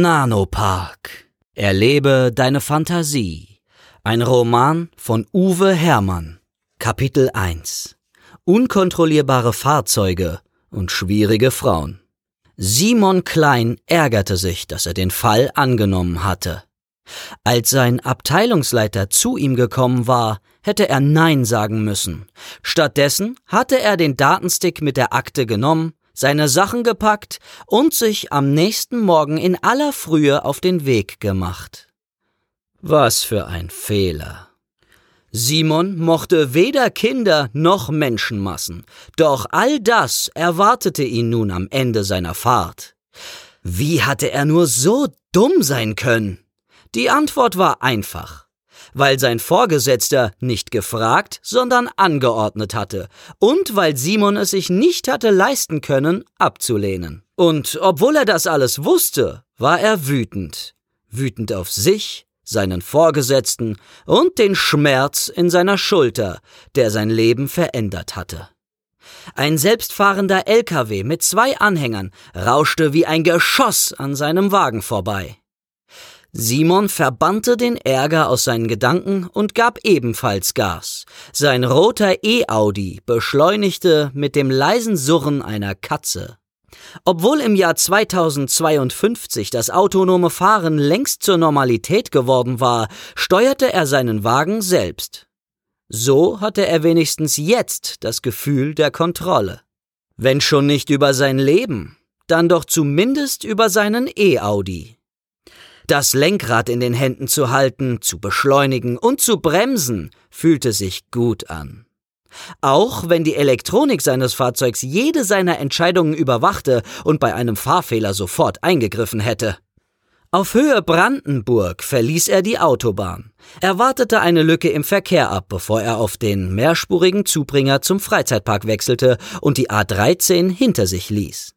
Nanopark. Erlebe deine Fantasie. Ein Roman von Uwe Hermann. Kapitel 1. Unkontrollierbare Fahrzeuge und schwierige Frauen. Simon Klein ärgerte sich, dass er den Fall angenommen hatte. Als sein Abteilungsleiter zu ihm gekommen war, hätte er Nein sagen müssen. Stattdessen hatte er den Datenstick mit der Akte genommen, seine Sachen gepackt und sich am nächsten Morgen in aller Frühe auf den Weg gemacht. Was für ein Fehler. Simon mochte weder Kinder noch Menschenmassen, doch all das erwartete ihn nun am Ende seiner Fahrt. Wie hatte er nur so dumm sein können? Die Antwort war einfach weil sein Vorgesetzter nicht gefragt, sondern angeordnet hatte und weil Simon es sich nicht hatte leisten können, abzulehnen. Und obwohl er das alles wusste, war er wütend. Wütend auf sich, seinen Vorgesetzten und den Schmerz in seiner Schulter, der sein Leben verändert hatte. Ein selbstfahrender LKW mit zwei Anhängern rauschte wie ein Geschoss an seinem Wagen vorbei. Simon verbannte den Ärger aus seinen Gedanken und gab ebenfalls Gas. Sein roter E-Audi beschleunigte mit dem leisen Surren einer Katze. Obwohl im Jahr 2052 das autonome Fahren längst zur Normalität geworden war, steuerte er seinen Wagen selbst. So hatte er wenigstens jetzt das Gefühl der Kontrolle. Wenn schon nicht über sein Leben, dann doch zumindest über seinen E-Audi. Das Lenkrad in den Händen zu halten, zu beschleunigen und zu bremsen, fühlte sich gut an. Auch wenn die Elektronik seines Fahrzeugs jede seiner Entscheidungen überwachte und bei einem Fahrfehler sofort eingegriffen hätte. Auf Höhe Brandenburg verließ er die Autobahn. Er wartete eine Lücke im Verkehr ab, bevor er auf den mehrspurigen Zubringer zum Freizeitpark wechselte und die A13 hinter sich ließ.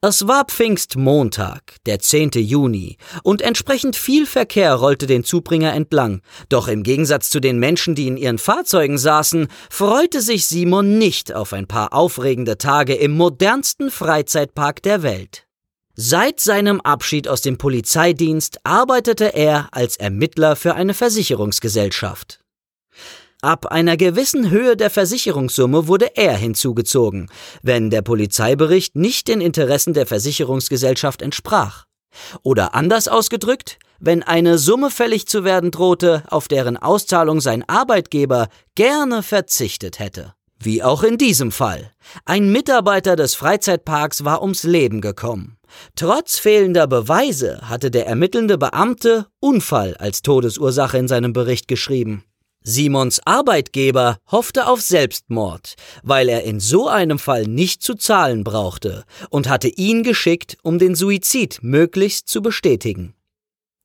Es war Pfingstmontag, der 10. Juni, und entsprechend viel Verkehr rollte den Zubringer entlang. Doch im Gegensatz zu den Menschen, die in ihren Fahrzeugen saßen, freute sich Simon nicht auf ein paar aufregende Tage im modernsten Freizeitpark der Welt. Seit seinem Abschied aus dem Polizeidienst arbeitete er als Ermittler für eine Versicherungsgesellschaft. Ab einer gewissen Höhe der Versicherungssumme wurde er hinzugezogen, wenn der Polizeibericht nicht den Interessen der Versicherungsgesellschaft entsprach. Oder anders ausgedrückt, wenn eine Summe fällig zu werden drohte, auf deren Auszahlung sein Arbeitgeber gerne verzichtet hätte. Wie auch in diesem Fall. Ein Mitarbeiter des Freizeitparks war ums Leben gekommen. Trotz fehlender Beweise hatte der ermittelnde Beamte Unfall als Todesursache in seinem Bericht geschrieben. Simons Arbeitgeber hoffte auf Selbstmord, weil er in so einem Fall nicht zu zahlen brauchte und hatte ihn geschickt, um den Suizid möglichst zu bestätigen.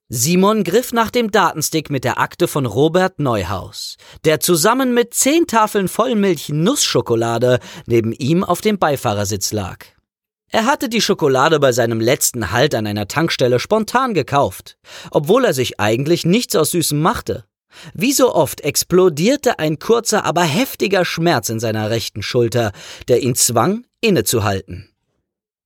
Simon griff nach dem Datenstick mit der Akte von Robert Neuhaus, der zusammen mit zehn Tafeln Vollmilch-Nussschokolade neben ihm auf dem Beifahrersitz lag. Er hatte die Schokolade bei seinem letzten Halt an einer Tankstelle spontan gekauft, obwohl er sich eigentlich nichts aus Süßem machte. Wie so oft explodierte ein kurzer, aber heftiger Schmerz in seiner rechten Schulter, der ihn zwang, innezuhalten.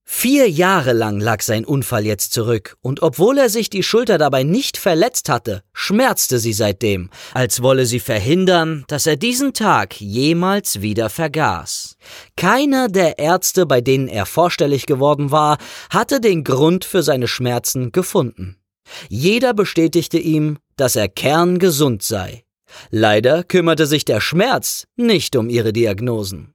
Vier Jahre lang lag sein Unfall jetzt zurück, und obwohl er sich die Schulter dabei nicht verletzt hatte, schmerzte sie seitdem, als wolle sie verhindern, dass er diesen Tag jemals wieder vergaß. Keiner der Ärzte, bei denen er vorstellig geworden war, hatte den Grund für seine Schmerzen gefunden. Jeder bestätigte ihm, dass er kerngesund sei. Leider kümmerte sich der Schmerz nicht um ihre Diagnosen.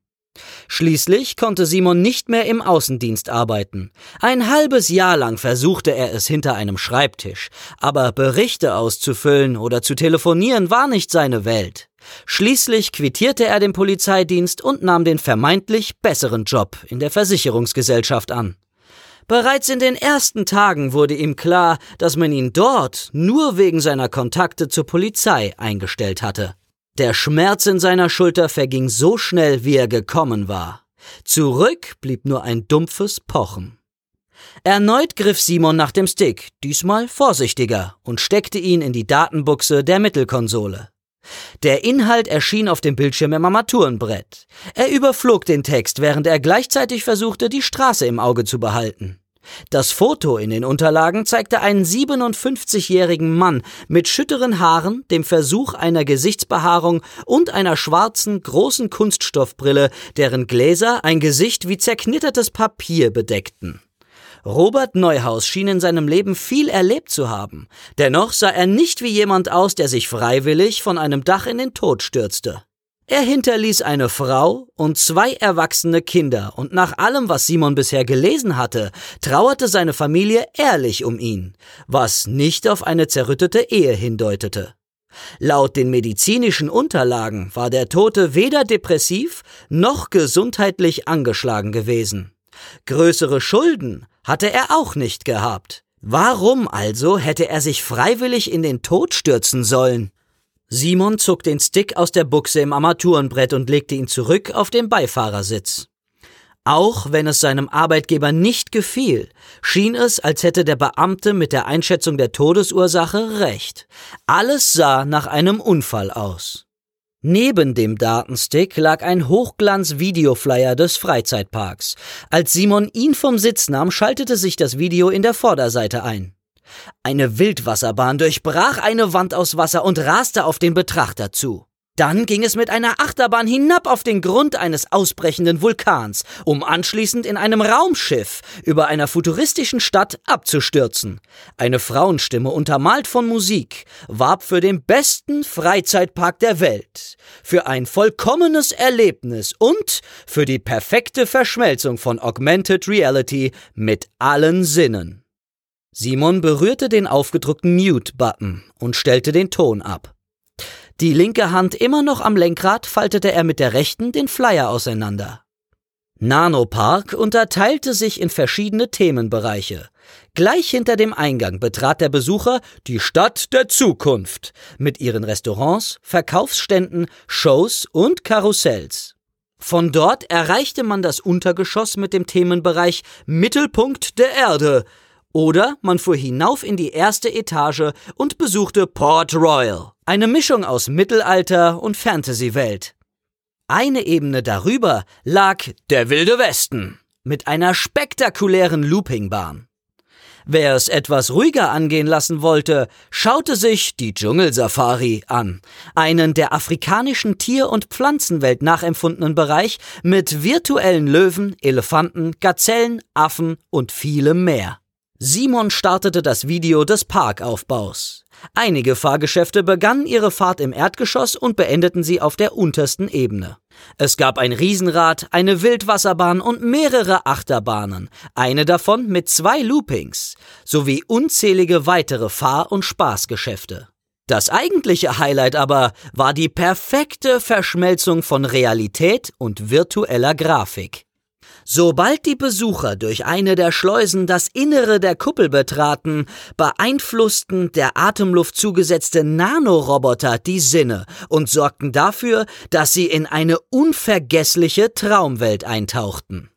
Schließlich konnte Simon nicht mehr im Außendienst arbeiten. Ein halbes Jahr lang versuchte er es hinter einem Schreibtisch, aber Berichte auszufüllen oder zu telefonieren war nicht seine Welt. Schließlich quittierte er den Polizeidienst und nahm den vermeintlich besseren Job in der Versicherungsgesellschaft an. Bereits in den ersten Tagen wurde ihm klar, dass man ihn dort nur wegen seiner Kontakte zur Polizei eingestellt hatte. Der Schmerz in seiner Schulter verging so schnell, wie er gekommen war. Zurück blieb nur ein dumpfes Pochen. Erneut griff Simon nach dem Stick, diesmal vorsichtiger, und steckte ihn in die Datenbuchse der Mittelkonsole. Der Inhalt erschien auf dem Bildschirm im Armaturenbrett. Er überflog den Text, während er gleichzeitig versuchte, die Straße im Auge zu behalten. Das Foto in den Unterlagen zeigte einen 57-jährigen Mann mit schütteren Haaren, dem Versuch einer Gesichtsbehaarung und einer schwarzen, großen Kunststoffbrille, deren Gläser ein Gesicht wie zerknittertes Papier bedeckten. Robert Neuhaus schien in seinem Leben viel erlebt zu haben. Dennoch sah er nicht wie jemand aus, der sich freiwillig von einem Dach in den Tod stürzte. Er hinterließ eine Frau und zwei erwachsene Kinder, und nach allem, was Simon bisher gelesen hatte, trauerte seine Familie ehrlich um ihn, was nicht auf eine zerrüttete Ehe hindeutete. Laut den medizinischen Unterlagen war der Tote weder depressiv noch gesundheitlich angeschlagen gewesen. Größere Schulden hatte er auch nicht gehabt. Warum also hätte er sich freiwillig in den Tod stürzen sollen? Simon zog den Stick aus der Buchse im Armaturenbrett und legte ihn zurück auf den Beifahrersitz. Auch wenn es seinem Arbeitgeber nicht gefiel, schien es, als hätte der Beamte mit der Einschätzung der Todesursache recht. Alles sah nach einem Unfall aus. Neben dem Datenstick lag ein Hochglanz-Videoflyer des Freizeitparks. Als Simon ihn vom Sitz nahm, schaltete sich das Video in der Vorderseite ein. Eine Wildwasserbahn durchbrach eine Wand aus Wasser und raste auf den Betrachter zu. Dann ging es mit einer Achterbahn hinab auf den Grund eines ausbrechenden Vulkans, um anschließend in einem Raumschiff über einer futuristischen Stadt abzustürzen. Eine Frauenstimme, untermalt von Musik, warb für den besten Freizeitpark der Welt, für ein vollkommenes Erlebnis und für die perfekte Verschmelzung von Augmented Reality mit allen Sinnen. Simon berührte den aufgedruckten Mute-Button und stellte den Ton ab. Die linke Hand immer noch am Lenkrad faltete er mit der rechten den Flyer auseinander. Nanopark unterteilte sich in verschiedene Themenbereiche. Gleich hinter dem Eingang betrat der Besucher die Stadt der Zukunft mit ihren Restaurants, Verkaufsständen, Shows und Karussells. Von dort erreichte man das Untergeschoss mit dem Themenbereich Mittelpunkt der Erde, oder man fuhr hinauf in die erste Etage und besuchte Port Royal, eine Mischung aus Mittelalter und Fantasy-Welt. Eine Ebene darüber lag der Wilde Westen mit einer spektakulären Loopingbahn. Wer es etwas ruhiger angehen lassen wollte, schaute sich die Dschungelsafari an, einen der afrikanischen Tier- und Pflanzenwelt nachempfundenen Bereich mit virtuellen Löwen, Elefanten, Gazellen, Affen und vielem mehr. Simon startete das Video des Parkaufbaus. Einige Fahrgeschäfte begannen ihre Fahrt im Erdgeschoss und beendeten sie auf der untersten Ebene. Es gab ein Riesenrad, eine Wildwasserbahn und mehrere Achterbahnen, eine davon mit zwei Loopings, sowie unzählige weitere Fahr- und Spaßgeschäfte. Das eigentliche Highlight aber war die perfekte Verschmelzung von Realität und virtueller Grafik. Sobald die Besucher durch eine der Schleusen das Innere der Kuppel betraten, beeinflussten der Atemluft zugesetzte Nanoroboter die Sinne und sorgten dafür, dass sie in eine unvergessliche Traumwelt eintauchten.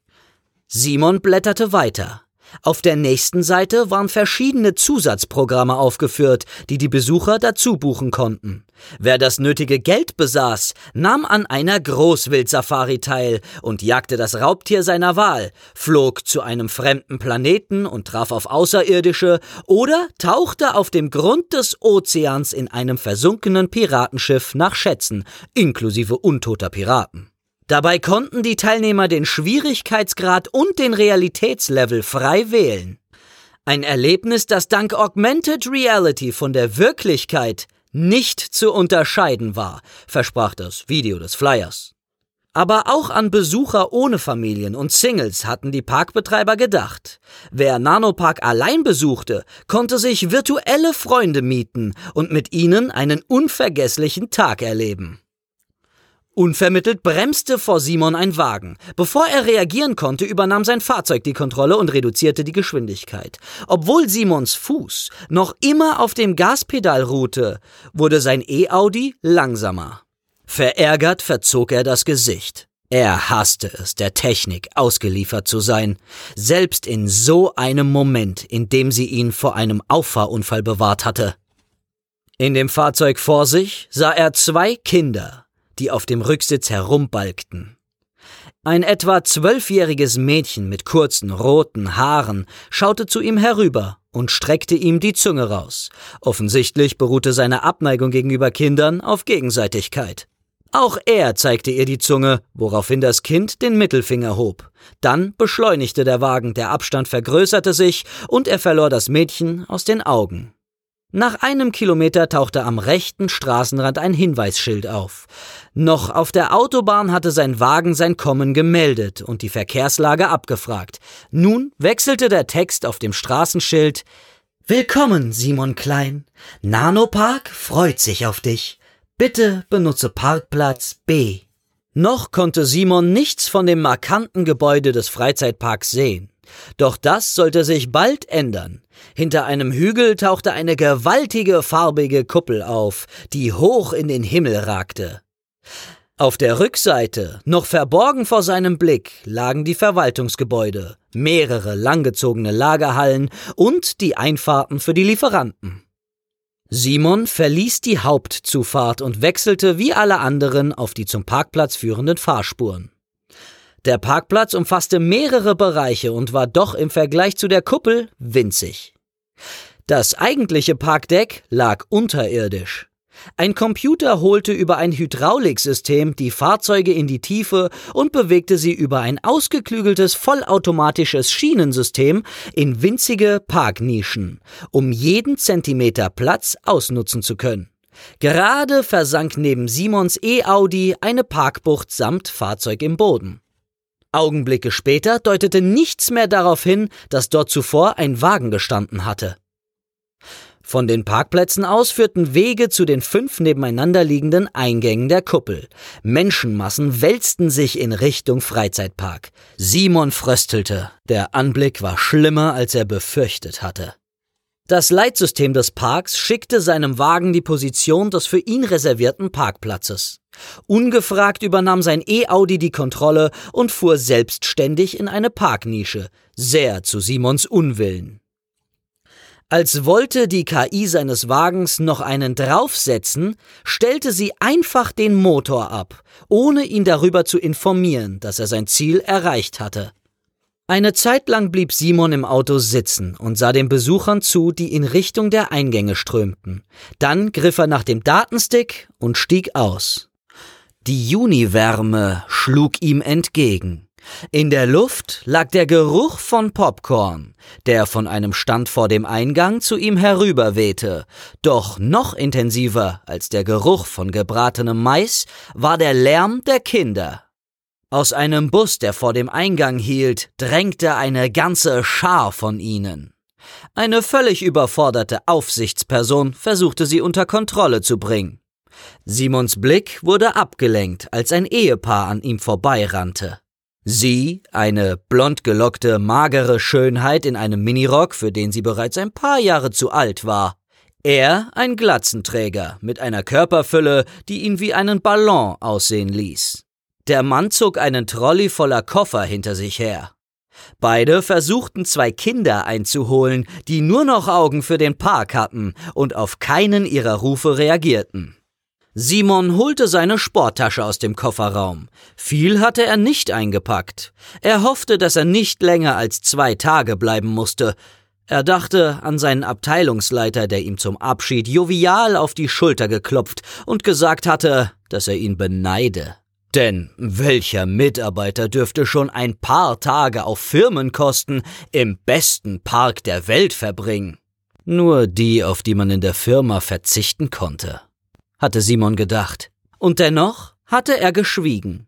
Simon blätterte weiter. Auf der nächsten Seite waren verschiedene Zusatzprogramme aufgeführt, die die Besucher dazu buchen konnten. Wer das nötige Geld besaß, nahm an einer Großwildsafari teil und jagte das Raubtier seiner Wahl, flog zu einem fremden Planeten und traf auf Außerirdische oder tauchte auf dem Grund des Ozeans in einem versunkenen Piratenschiff nach Schätzen, inklusive untoter Piraten. Dabei konnten die Teilnehmer den Schwierigkeitsgrad und den Realitätslevel frei wählen. Ein Erlebnis, das dank Augmented Reality von der Wirklichkeit nicht zu unterscheiden war, versprach das Video des Flyers. Aber auch an Besucher ohne Familien und Singles hatten die Parkbetreiber gedacht. Wer Nanopark allein besuchte, konnte sich virtuelle Freunde mieten und mit ihnen einen unvergesslichen Tag erleben. Unvermittelt bremste vor Simon ein Wagen. Bevor er reagieren konnte, übernahm sein Fahrzeug die Kontrolle und reduzierte die Geschwindigkeit. Obwohl Simons Fuß noch immer auf dem Gaspedal ruhte, wurde sein E-Audi langsamer. Verärgert verzog er das Gesicht. Er hasste es, der Technik ausgeliefert zu sein, selbst in so einem Moment, in dem sie ihn vor einem Auffahrunfall bewahrt hatte. In dem Fahrzeug vor sich sah er zwei Kinder, die auf dem Rücksitz herumbalgten. Ein etwa zwölfjähriges Mädchen mit kurzen roten Haaren schaute zu ihm herüber und streckte ihm die Zunge raus. Offensichtlich beruhte seine Abneigung gegenüber Kindern auf Gegenseitigkeit. Auch er zeigte ihr die Zunge, woraufhin das Kind den Mittelfinger hob. Dann beschleunigte der Wagen, der Abstand vergrößerte sich und er verlor das Mädchen aus den Augen. Nach einem Kilometer tauchte am rechten Straßenrand ein Hinweisschild auf. Noch auf der Autobahn hatte sein Wagen sein Kommen gemeldet und die Verkehrslage abgefragt. Nun wechselte der Text auf dem Straßenschild Willkommen, Simon Klein. Nanopark freut sich auf dich. Bitte benutze Parkplatz B. Noch konnte Simon nichts von dem markanten Gebäude des Freizeitparks sehen. Doch das sollte sich bald ändern. Hinter einem Hügel tauchte eine gewaltige farbige Kuppel auf, die hoch in den Himmel ragte. Auf der Rückseite, noch verborgen vor seinem Blick, lagen die Verwaltungsgebäude, mehrere langgezogene Lagerhallen und die Einfahrten für die Lieferanten. Simon verließ die Hauptzufahrt und wechselte wie alle anderen auf die zum Parkplatz führenden Fahrspuren. Der Parkplatz umfasste mehrere Bereiche und war doch im Vergleich zu der Kuppel winzig. Das eigentliche Parkdeck lag unterirdisch. Ein Computer holte über ein Hydrauliksystem die Fahrzeuge in die Tiefe und bewegte sie über ein ausgeklügeltes vollautomatisches Schienensystem in winzige Parknischen, um jeden Zentimeter Platz ausnutzen zu können. Gerade versank neben Simons E-Audi eine Parkbucht samt Fahrzeug im Boden. Augenblicke später deutete nichts mehr darauf hin, dass dort zuvor ein Wagen gestanden hatte. Von den Parkplätzen aus führten Wege zu den fünf nebeneinander liegenden Eingängen der Kuppel. Menschenmassen wälzten sich in Richtung Freizeitpark. Simon fröstelte. Der Anblick war schlimmer, als er befürchtet hatte. Das Leitsystem des Parks schickte seinem Wagen die Position des für ihn reservierten Parkplatzes. Ungefragt übernahm sein E-Audi die Kontrolle und fuhr selbstständig in eine Parknische, sehr zu Simons Unwillen. Als wollte die KI seines Wagens noch einen draufsetzen, stellte sie einfach den Motor ab, ohne ihn darüber zu informieren, dass er sein Ziel erreicht hatte. Eine Zeit lang blieb Simon im Auto sitzen und sah den Besuchern zu, die in Richtung der Eingänge strömten. Dann griff er nach dem Datenstick und stieg aus. Die Juniwärme schlug ihm entgegen. In der Luft lag der Geruch von Popcorn, der von einem Stand vor dem Eingang zu ihm herüberwehte. Doch noch intensiver als der Geruch von gebratenem Mais war der Lärm der Kinder. Aus einem Bus, der vor dem Eingang hielt, drängte eine ganze Schar von ihnen. Eine völlig überforderte Aufsichtsperson versuchte sie unter Kontrolle zu bringen. Simons Blick wurde abgelenkt, als ein Ehepaar an ihm vorbeirannte. Sie, eine blond gelockte, magere Schönheit in einem Minirock, für den sie bereits ein paar Jahre zu alt war. Er, ein Glatzenträger mit einer Körperfülle, die ihn wie einen Ballon aussehen ließ. Der Mann zog einen Trolley voller Koffer hinter sich her. Beide versuchten zwei Kinder einzuholen, die nur noch Augen für den Park hatten und auf keinen ihrer Rufe reagierten. Simon holte seine Sporttasche aus dem Kofferraum. Viel hatte er nicht eingepackt. Er hoffte, dass er nicht länger als zwei Tage bleiben musste. Er dachte an seinen Abteilungsleiter, der ihm zum Abschied jovial auf die Schulter geklopft und gesagt hatte, dass er ihn beneide. Denn welcher Mitarbeiter dürfte schon ein paar Tage auf Firmenkosten im besten Park der Welt verbringen? Nur die, auf die man in der Firma verzichten konnte, hatte Simon gedacht. Und dennoch hatte er geschwiegen.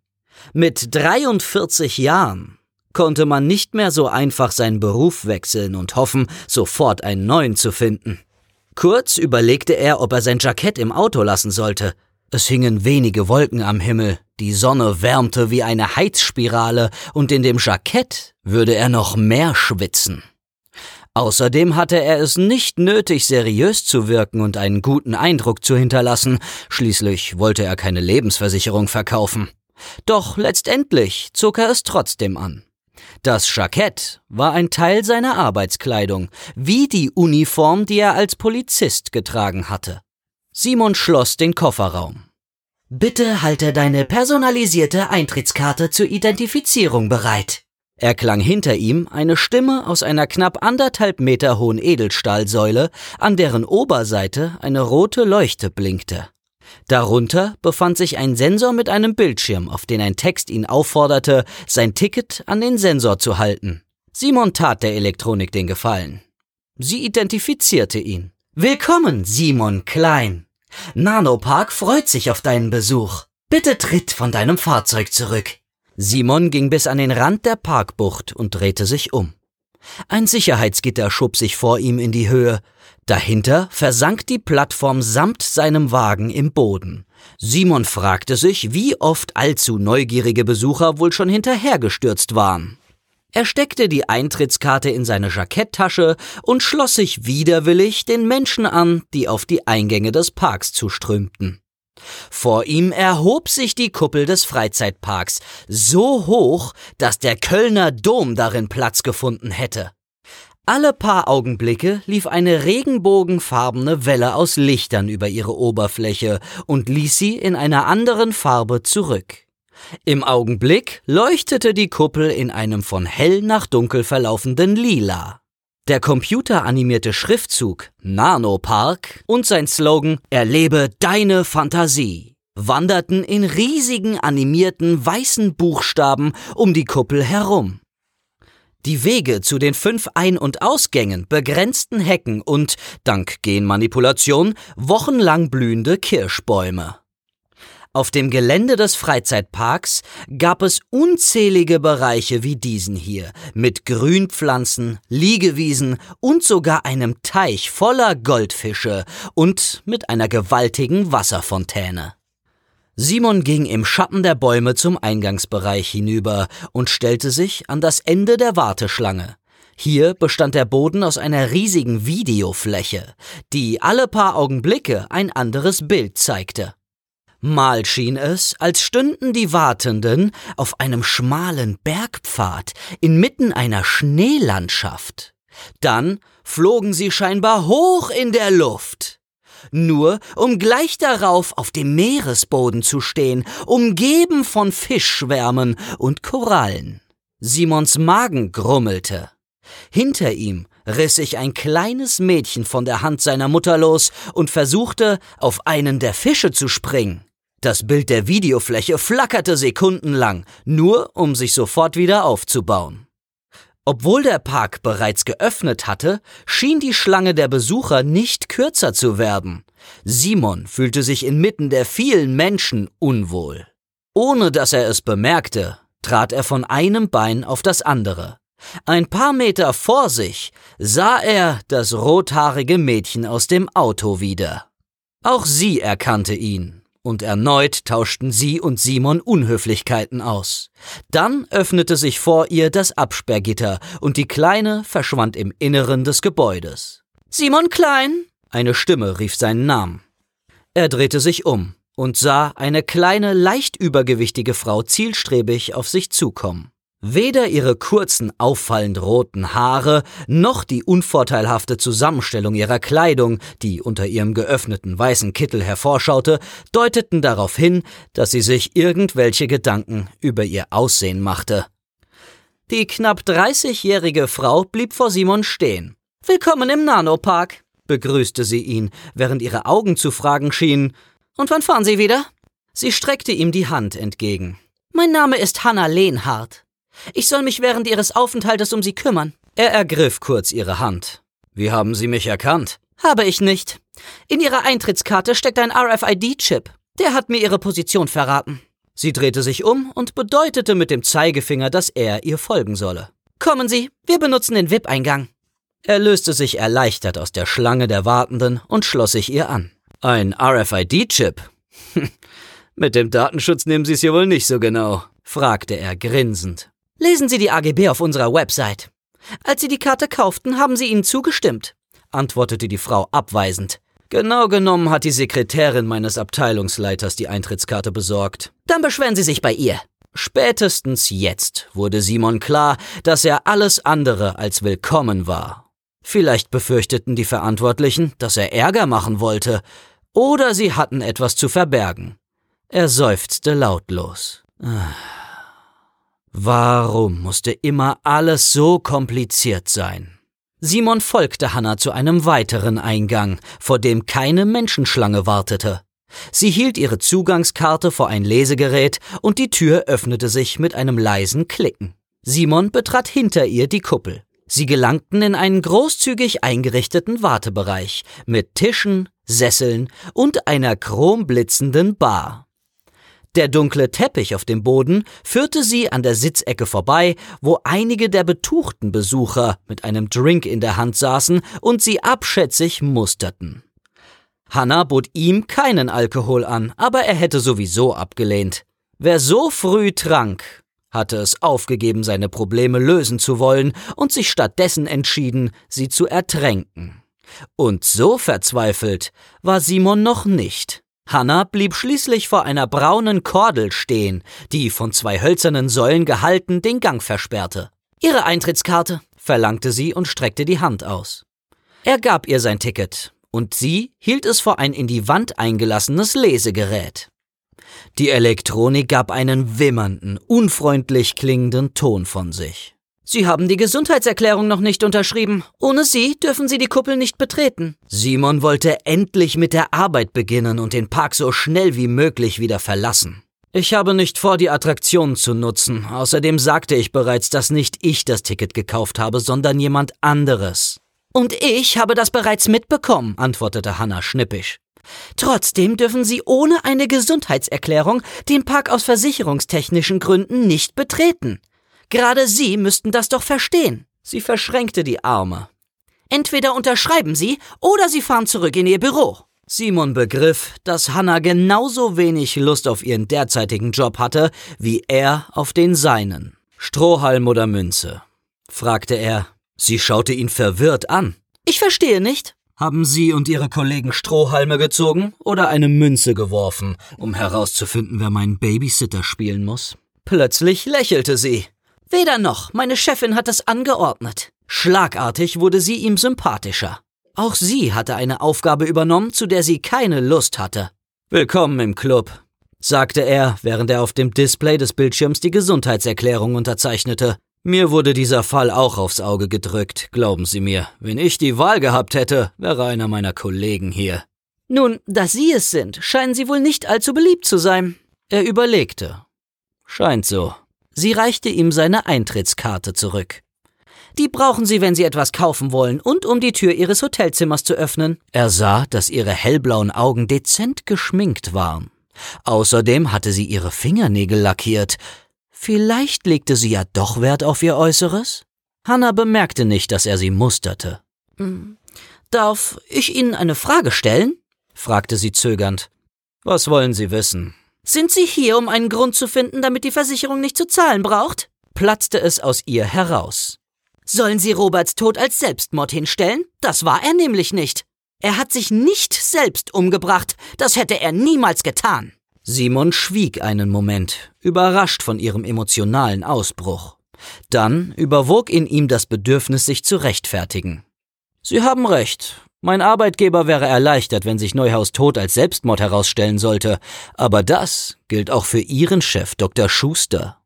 Mit 43 Jahren konnte man nicht mehr so einfach seinen Beruf wechseln und hoffen, sofort einen neuen zu finden. Kurz überlegte er, ob er sein Jackett im Auto lassen sollte, es hingen wenige Wolken am Himmel, die Sonne wärmte wie eine Heizspirale, und in dem Jackett würde er noch mehr schwitzen. Außerdem hatte er es nicht nötig, seriös zu wirken und einen guten Eindruck zu hinterlassen, schließlich wollte er keine Lebensversicherung verkaufen. Doch letztendlich zog er es trotzdem an. Das Jackett war ein Teil seiner Arbeitskleidung, wie die Uniform, die er als Polizist getragen hatte. Simon schloss den Kofferraum. Bitte halte deine personalisierte Eintrittskarte zur Identifizierung bereit. Erklang hinter ihm eine Stimme aus einer knapp anderthalb Meter hohen Edelstahlsäule, an deren Oberseite eine rote Leuchte blinkte. Darunter befand sich ein Sensor mit einem Bildschirm, auf den ein Text ihn aufforderte, sein Ticket an den Sensor zu halten. Simon tat der Elektronik den Gefallen. Sie identifizierte ihn. Willkommen, Simon Klein. Nanopark freut sich auf deinen Besuch. Bitte tritt von deinem Fahrzeug zurück. Simon ging bis an den Rand der Parkbucht und drehte sich um. Ein Sicherheitsgitter schob sich vor ihm in die Höhe. Dahinter versank die Plattform samt seinem Wagen im Boden. Simon fragte sich, wie oft allzu neugierige Besucher wohl schon hinterhergestürzt waren. Er steckte die Eintrittskarte in seine Jacketttasche und schloss sich widerwillig den Menschen an, die auf die Eingänge des Parks zuströmten. Vor ihm erhob sich die Kuppel des Freizeitparks, so hoch, dass der Kölner Dom darin Platz gefunden hätte. Alle paar Augenblicke lief eine regenbogenfarbene Welle aus Lichtern über ihre Oberfläche und ließ sie in einer anderen Farbe zurück. Im Augenblick leuchtete die Kuppel in einem von hell nach dunkel verlaufenden Lila. Der computeranimierte Schriftzug Nanopark und sein Slogan Erlebe deine Fantasie wanderten in riesigen animierten weißen Buchstaben um die Kuppel herum. Die Wege zu den fünf Ein- und Ausgängen, begrenzten Hecken und, dank Genmanipulation, wochenlang blühende Kirschbäume. Auf dem Gelände des Freizeitparks gab es unzählige Bereiche wie diesen hier, mit Grünpflanzen, Liegewiesen und sogar einem Teich voller Goldfische und mit einer gewaltigen Wasserfontäne. Simon ging im Schatten der Bäume zum Eingangsbereich hinüber und stellte sich an das Ende der Warteschlange. Hier bestand der Boden aus einer riesigen Videofläche, die alle paar Augenblicke ein anderes Bild zeigte. Mal schien es, als stünden die Wartenden auf einem schmalen Bergpfad inmitten einer Schneelandschaft. Dann flogen sie scheinbar hoch in der Luft. Nur um gleich darauf auf dem Meeresboden zu stehen, umgeben von Fischschwärmen und Korallen. Simons Magen grummelte. Hinter ihm riss sich ein kleines Mädchen von der Hand seiner Mutter los und versuchte, auf einen der Fische zu springen. Das Bild der Videofläche flackerte sekundenlang, nur um sich sofort wieder aufzubauen. Obwohl der Park bereits geöffnet hatte, schien die Schlange der Besucher nicht kürzer zu werden. Simon fühlte sich inmitten der vielen Menschen unwohl. Ohne dass er es bemerkte, trat er von einem Bein auf das andere. Ein paar Meter vor sich sah er das rothaarige Mädchen aus dem Auto wieder. Auch sie erkannte ihn und erneut tauschten sie und Simon Unhöflichkeiten aus. Dann öffnete sich vor ihr das Absperrgitter und die Kleine verschwand im Inneren des Gebäudes. Simon Klein! Eine Stimme rief seinen Namen. Er drehte sich um und sah eine kleine, leicht übergewichtige Frau zielstrebig auf sich zukommen. Weder ihre kurzen, auffallend roten Haare noch die unvorteilhafte Zusammenstellung ihrer Kleidung, die unter ihrem geöffneten weißen Kittel hervorschaute, deuteten darauf hin, dass sie sich irgendwelche Gedanken über ihr Aussehen machte. Die knapp 30-jährige Frau blieb vor Simon stehen. Willkommen im Nanopark, begrüßte sie ihn, während ihre Augen zu fragen schienen. Und wann fahren Sie wieder? Sie streckte ihm die Hand entgegen. Mein Name ist Hanna Lehnhardt. Ich soll mich während Ihres Aufenthaltes um Sie kümmern. Er ergriff kurz ihre Hand. Wie haben Sie mich erkannt? Habe ich nicht. In Ihrer Eintrittskarte steckt ein RFID-Chip. Der hat mir Ihre Position verraten. Sie drehte sich um und bedeutete mit dem Zeigefinger, dass er ihr folgen solle. Kommen Sie, wir benutzen den VIP-Eingang. Er löste sich erleichtert aus der Schlange der Wartenden und schloss sich ihr an. Ein RFID-Chip? mit dem Datenschutz nehmen Sie es hier wohl nicht so genau, fragte er grinsend. Lesen Sie die AGB auf unserer Website. Als Sie die Karte kauften, haben Sie ihnen zugestimmt, antwortete die Frau abweisend. Genau genommen hat die Sekretärin meines Abteilungsleiters die Eintrittskarte besorgt. Dann beschweren Sie sich bei ihr. Spätestens jetzt wurde Simon klar, dass er alles andere als willkommen war. Vielleicht befürchteten die Verantwortlichen, dass er Ärger machen wollte, oder sie hatten etwas zu verbergen. Er seufzte lautlos. Warum musste immer alles so kompliziert sein? Simon folgte Hannah zu einem weiteren Eingang, vor dem keine Menschenschlange wartete. Sie hielt ihre Zugangskarte vor ein Lesegerät und die Tür öffnete sich mit einem leisen Klicken. Simon betrat hinter ihr die Kuppel. Sie gelangten in einen großzügig eingerichteten Wartebereich mit Tischen, Sesseln und einer chromblitzenden Bar. Der dunkle Teppich auf dem Boden führte sie an der Sitzecke vorbei, wo einige der betuchten Besucher mit einem Drink in der Hand saßen und sie abschätzig musterten. Hannah bot ihm keinen Alkohol an, aber er hätte sowieso abgelehnt. Wer so früh trank, hatte es aufgegeben, seine Probleme lösen zu wollen und sich stattdessen entschieden, sie zu ertränken. Und so verzweifelt war Simon noch nicht. Hannah blieb schließlich vor einer braunen Kordel stehen, die von zwei hölzernen Säulen gehalten den Gang versperrte. Ihre Eintrittskarte, verlangte sie und streckte die Hand aus. Er gab ihr sein Ticket, und sie hielt es vor ein in die Wand eingelassenes Lesegerät. Die Elektronik gab einen wimmernden, unfreundlich klingenden Ton von sich. Sie haben die Gesundheitserklärung noch nicht unterschrieben. Ohne sie dürfen Sie die Kuppel nicht betreten. Simon wollte endlich mit der Arbeit beginnen und den Park so schnell wie möglich wieder verlassen. Ich habe nicht vor, die Attraktionen zu nutzen. Außerdem sagte ich bereits, dass nicht ich das Ticket gekauft habe, sondern jemand anderes. Und ich habe das bereits mitbekommen, antwortete Hannah schnippisch. Trotzdem dürfen Sie ohne eine Gesundheitserklärung den Park aus versicherungstechnischen Gründen nicht betreten. Gerade Sie müssten das doch verstehen. Sie verschränkte die Arme. Entweder unterschreiben Sie oder Sie fahren zurück in Ihr Büro. Simon begriff, dass Hannah genauso wenig Lust auf ihren derzeitigen Job hatte, wie er auf den seinen. Strohhalm oder Münze? fragte er. Sie schaute ihn verwirrt an. Ich verstehe nicht. Haben Sie und Ihre Kollegen Strohhalme gezogen oder eine Münze geworfen, um herauszufinden, wer meinen Babysitter spielen muss? Plötzlich lächelte sie. Weder noch, meine Chefin hat es angeordnet. Schlagartig wurde sie ihm sympathischer. Auch sie hatte eine Aufgabe übernommen, zu der sie keine Lust hatte. Willkommen im Club, sagte er, während er auf dem Display des Bildschirms die Gesundheitserklärung unterzeichnete. Mir wurde dieser Fall auch aufs Auge gedrückt, glauben Sie mir. Wenn ich die Wahl gehabt hätte, wäre einer meiner Kollegen hier. Nun, dass Sie es sind, scheinen Sie wohl nicht allzu beliebt zu sein. Er überlegte. Scheint so. Sie reichte ihm seine Eintrittskarte zurück. Die brauchen Sie, wenn Sie etwas kaufen wollen und um die Tür Ihres Hotelzimmers zu öffnen. Er sah, dass ihre hellblauen Augen dezent geschminkt waren. Außerdem hatte sie ihre Fingernägel lackiert, Vielleicht legte sie ja doch Wert auf ihr Äußeres? Hannah bemerkte nicht, dass er sie musterte. Hm. Darf ich Ihnen eine Frage stellen? fragte sie zögernd. Was wollen Sie wissen? Sind Sie hier, um einen Grund zu finden, damit die Versicherung nicht zu zahlen braucht? platzte es aus ihr heraus. Sollen Sie Roberts Tod als Selbstmord hinstellen? Das war er nämlich nicht. Er hat sich nicht selbst umgebracht, das hätte er niemals getan. Simon schwieg einen Moment, überrascht von ihrem emotionalen Ausbruch. Dann überwog in ihm das Bedürfnis, sich zu rechtfertigen. Sie haben recht. Mein Arbeitgeber wäre erleichtert, wenn sich Neuhaus Tod als Selbstmord herausstellen sollte, aber das gilt auch für Ihren Chef, Dr. Schuster.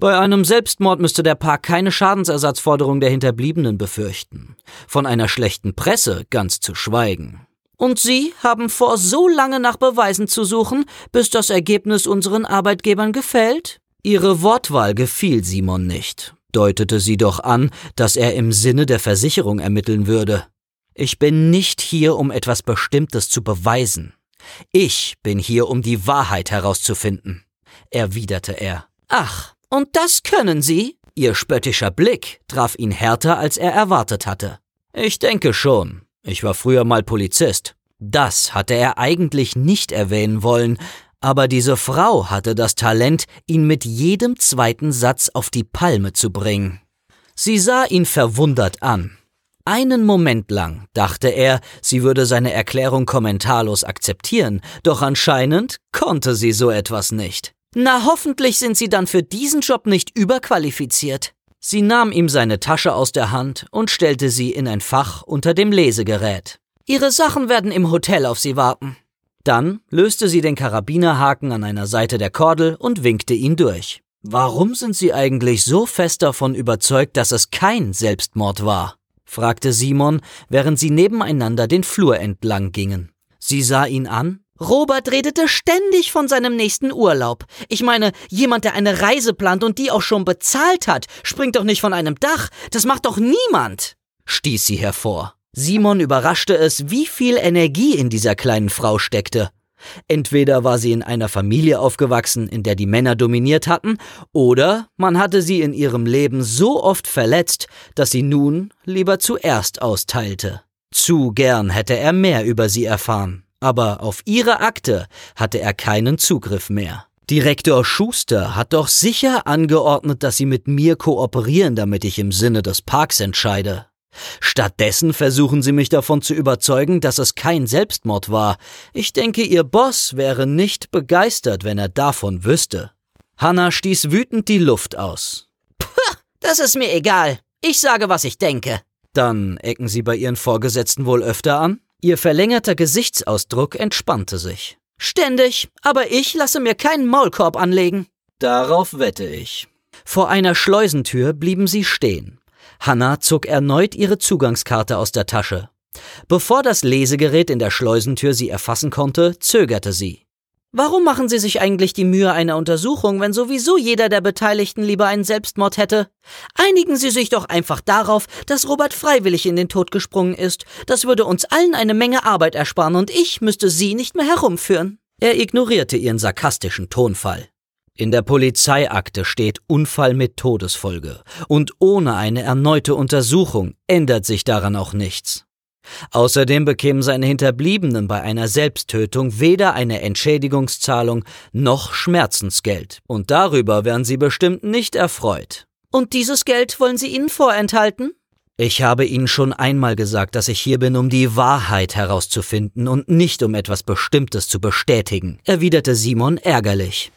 Bei einem Selbstmord müsste der Park keine Schadensersatzforderung der Hinterbliebenen befürchten, von einer schlechten Presse ganz zu schweigen. Und Sie haben vor, so lange nach Beweisen zu suchen, bis das Ergebnis unseren Arbeitgebern gefällt? Ihre Wortwahl gefiel Simon nicht, deutete sie doch an, dass er im Sinne der Versicherung ermitteln würde. Ich bin nicht hier, um etwas Bestimmtes zu beweisen. Ich bin hier, um die Wahrheit herauszufinden, erwiderte er. Ach, und das können Sie? Ihr spöttischer Blick traf ihn härter, als er erwartet hatte. Ich denke schon, ich war früher mal Polizist. Das hatte er eigentlich nicht erwähnen wollen, aber diese Frau hatte das Talent, ihn mit jedem zweiten Satz auf die Palme zu bringen. Sie sah ihn verwundert an. Einen Moment lang dachte er, sie würde seine Erklärung kommentarlos akzeptieren, doch anscheinend konnte sie so etwas nicht. Na, hoffentlich sind Sie dann für diesen Job nicht überqualifiziert. Sie nahm ihm seine Tasche aus der Hand und stellte sie in ein Fach unter dem Lesegerät. Ihre Sachen werden im Hotel auf Sie warten. Dann löste sie den Karabinerhaken an einer Seite der Kordel und winkte ihn durch. Warum sind Sie eigentlich so fest davon überzeugt, dass es kein Selbstmord war? Fragte Simon, während sie nebeneinander den Flur entlang gingen. Sie sah ihn an. Robert redete ständig von seinem nächsten Urlaub. Ich meine, jemand, der eine Reise plant und die auch schon bezahlt hat, springt doch nicht von einem Dach. Das macht doch niemand, stieß sie hervor. Simon überraschte es, wie viel Energie in dieser kleinen Frau steckte. Entweder war sie in einer Familie aufgewachsen, in der die Männer dominiert hatten, oder man hatte sie in ihrem Leben so oft verletzt, dass sie nun lieber zuerst austeilte. Zu gern hätte er mehr über sie erfahren, aber auf ihre Akte hatte er keinen Zugriff mehr. Direktor Schuster hat doch sicher angeordnet, dass Sie mit mir kooperieren, damit ich im Sinne des Parks entscheide. Stattdessen versuchen sie mich davon zu überzeugen, dass es kein Selbstmord war. Ich denke, ihr Boss wäre nicht begeistert, wenn er davon wüsste. Hannah stieß wütend die Luft aus. Puh, das ist mir egal. Ich sage, was ich denke. Dann ecken sie bei ihren Vorgesetzten wohl öfter an? Ihr verlängerter Gesichtsausdruck entspannte sich. Ständig, aber ich lasse mir keinen Maulkorb anlegen. Darauf wette ich. Vor einer Schleusentür blieben sie stehen. Hanna zog erneut ihre Zugangskarte aus der Tasche. Bevor das Lesegerät in der Schleusentür sie erfassen konnte, zögerte sie. Warum machen Sie sich eigentlich die Mühe einer Untersuchung, wenn sowieso jeder der Beteiligten lieber einen Selbstmord hätte? Einigen Sie sich doch einfach darauf, dass Robert freiwillig in den Tod gesprungen ist. Das würde uns allen eine Menge Arbeit ersparen und ich müsste Sie nicht mehr herumführen. Er ignorierte ihren sarkastischen Tonfall. In der Polizeiakte steht Unfall mit Todesfolge, und ohne eine erneute Untersuchung ändert sich daran auch nichts. Außerdem bekämen seine Hinterbliebenen bei einer Selbsttötung weder eine Entschädigungszahlung noch Schmerzensgeld, und darüber wären sie bestimmt nicht erfreut. Und dieses Geld wollen Sie ihnen vorenthalten? Ich habe Ihnen schon einmal gesagt, dass ich hier bin, um die Wahrheit herauszufinden und nicht um etwas Bestimmtes zu bestätigen, erwiderte Simon ärgerlich.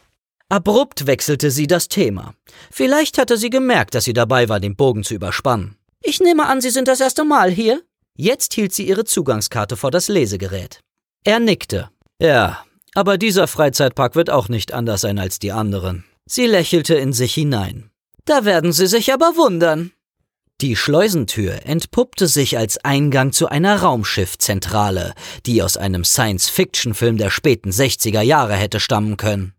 Abrupt wechselte sie das Thema. Vielleicht hatte sie gemerkt, dass sie dabei war, den Bogen zu überspannen. Ich nehme an, Sie sind das erste Mal hier? Jetzt hielt sie ihre Zugangskarte vor das Lesegerät. Er nickte. Ja, aber dieser Freizeitpark wird auch nicht anders sein als die anderen. Sie lächelte in sich hinein. Da werden Sie sich aber wundern. Die Schleusentür entpuppte sich als Eingang zu einer Raumschiffzentrale, die aus einem Science-Fiction-Film der späten 60er Jahre hätte stammen können.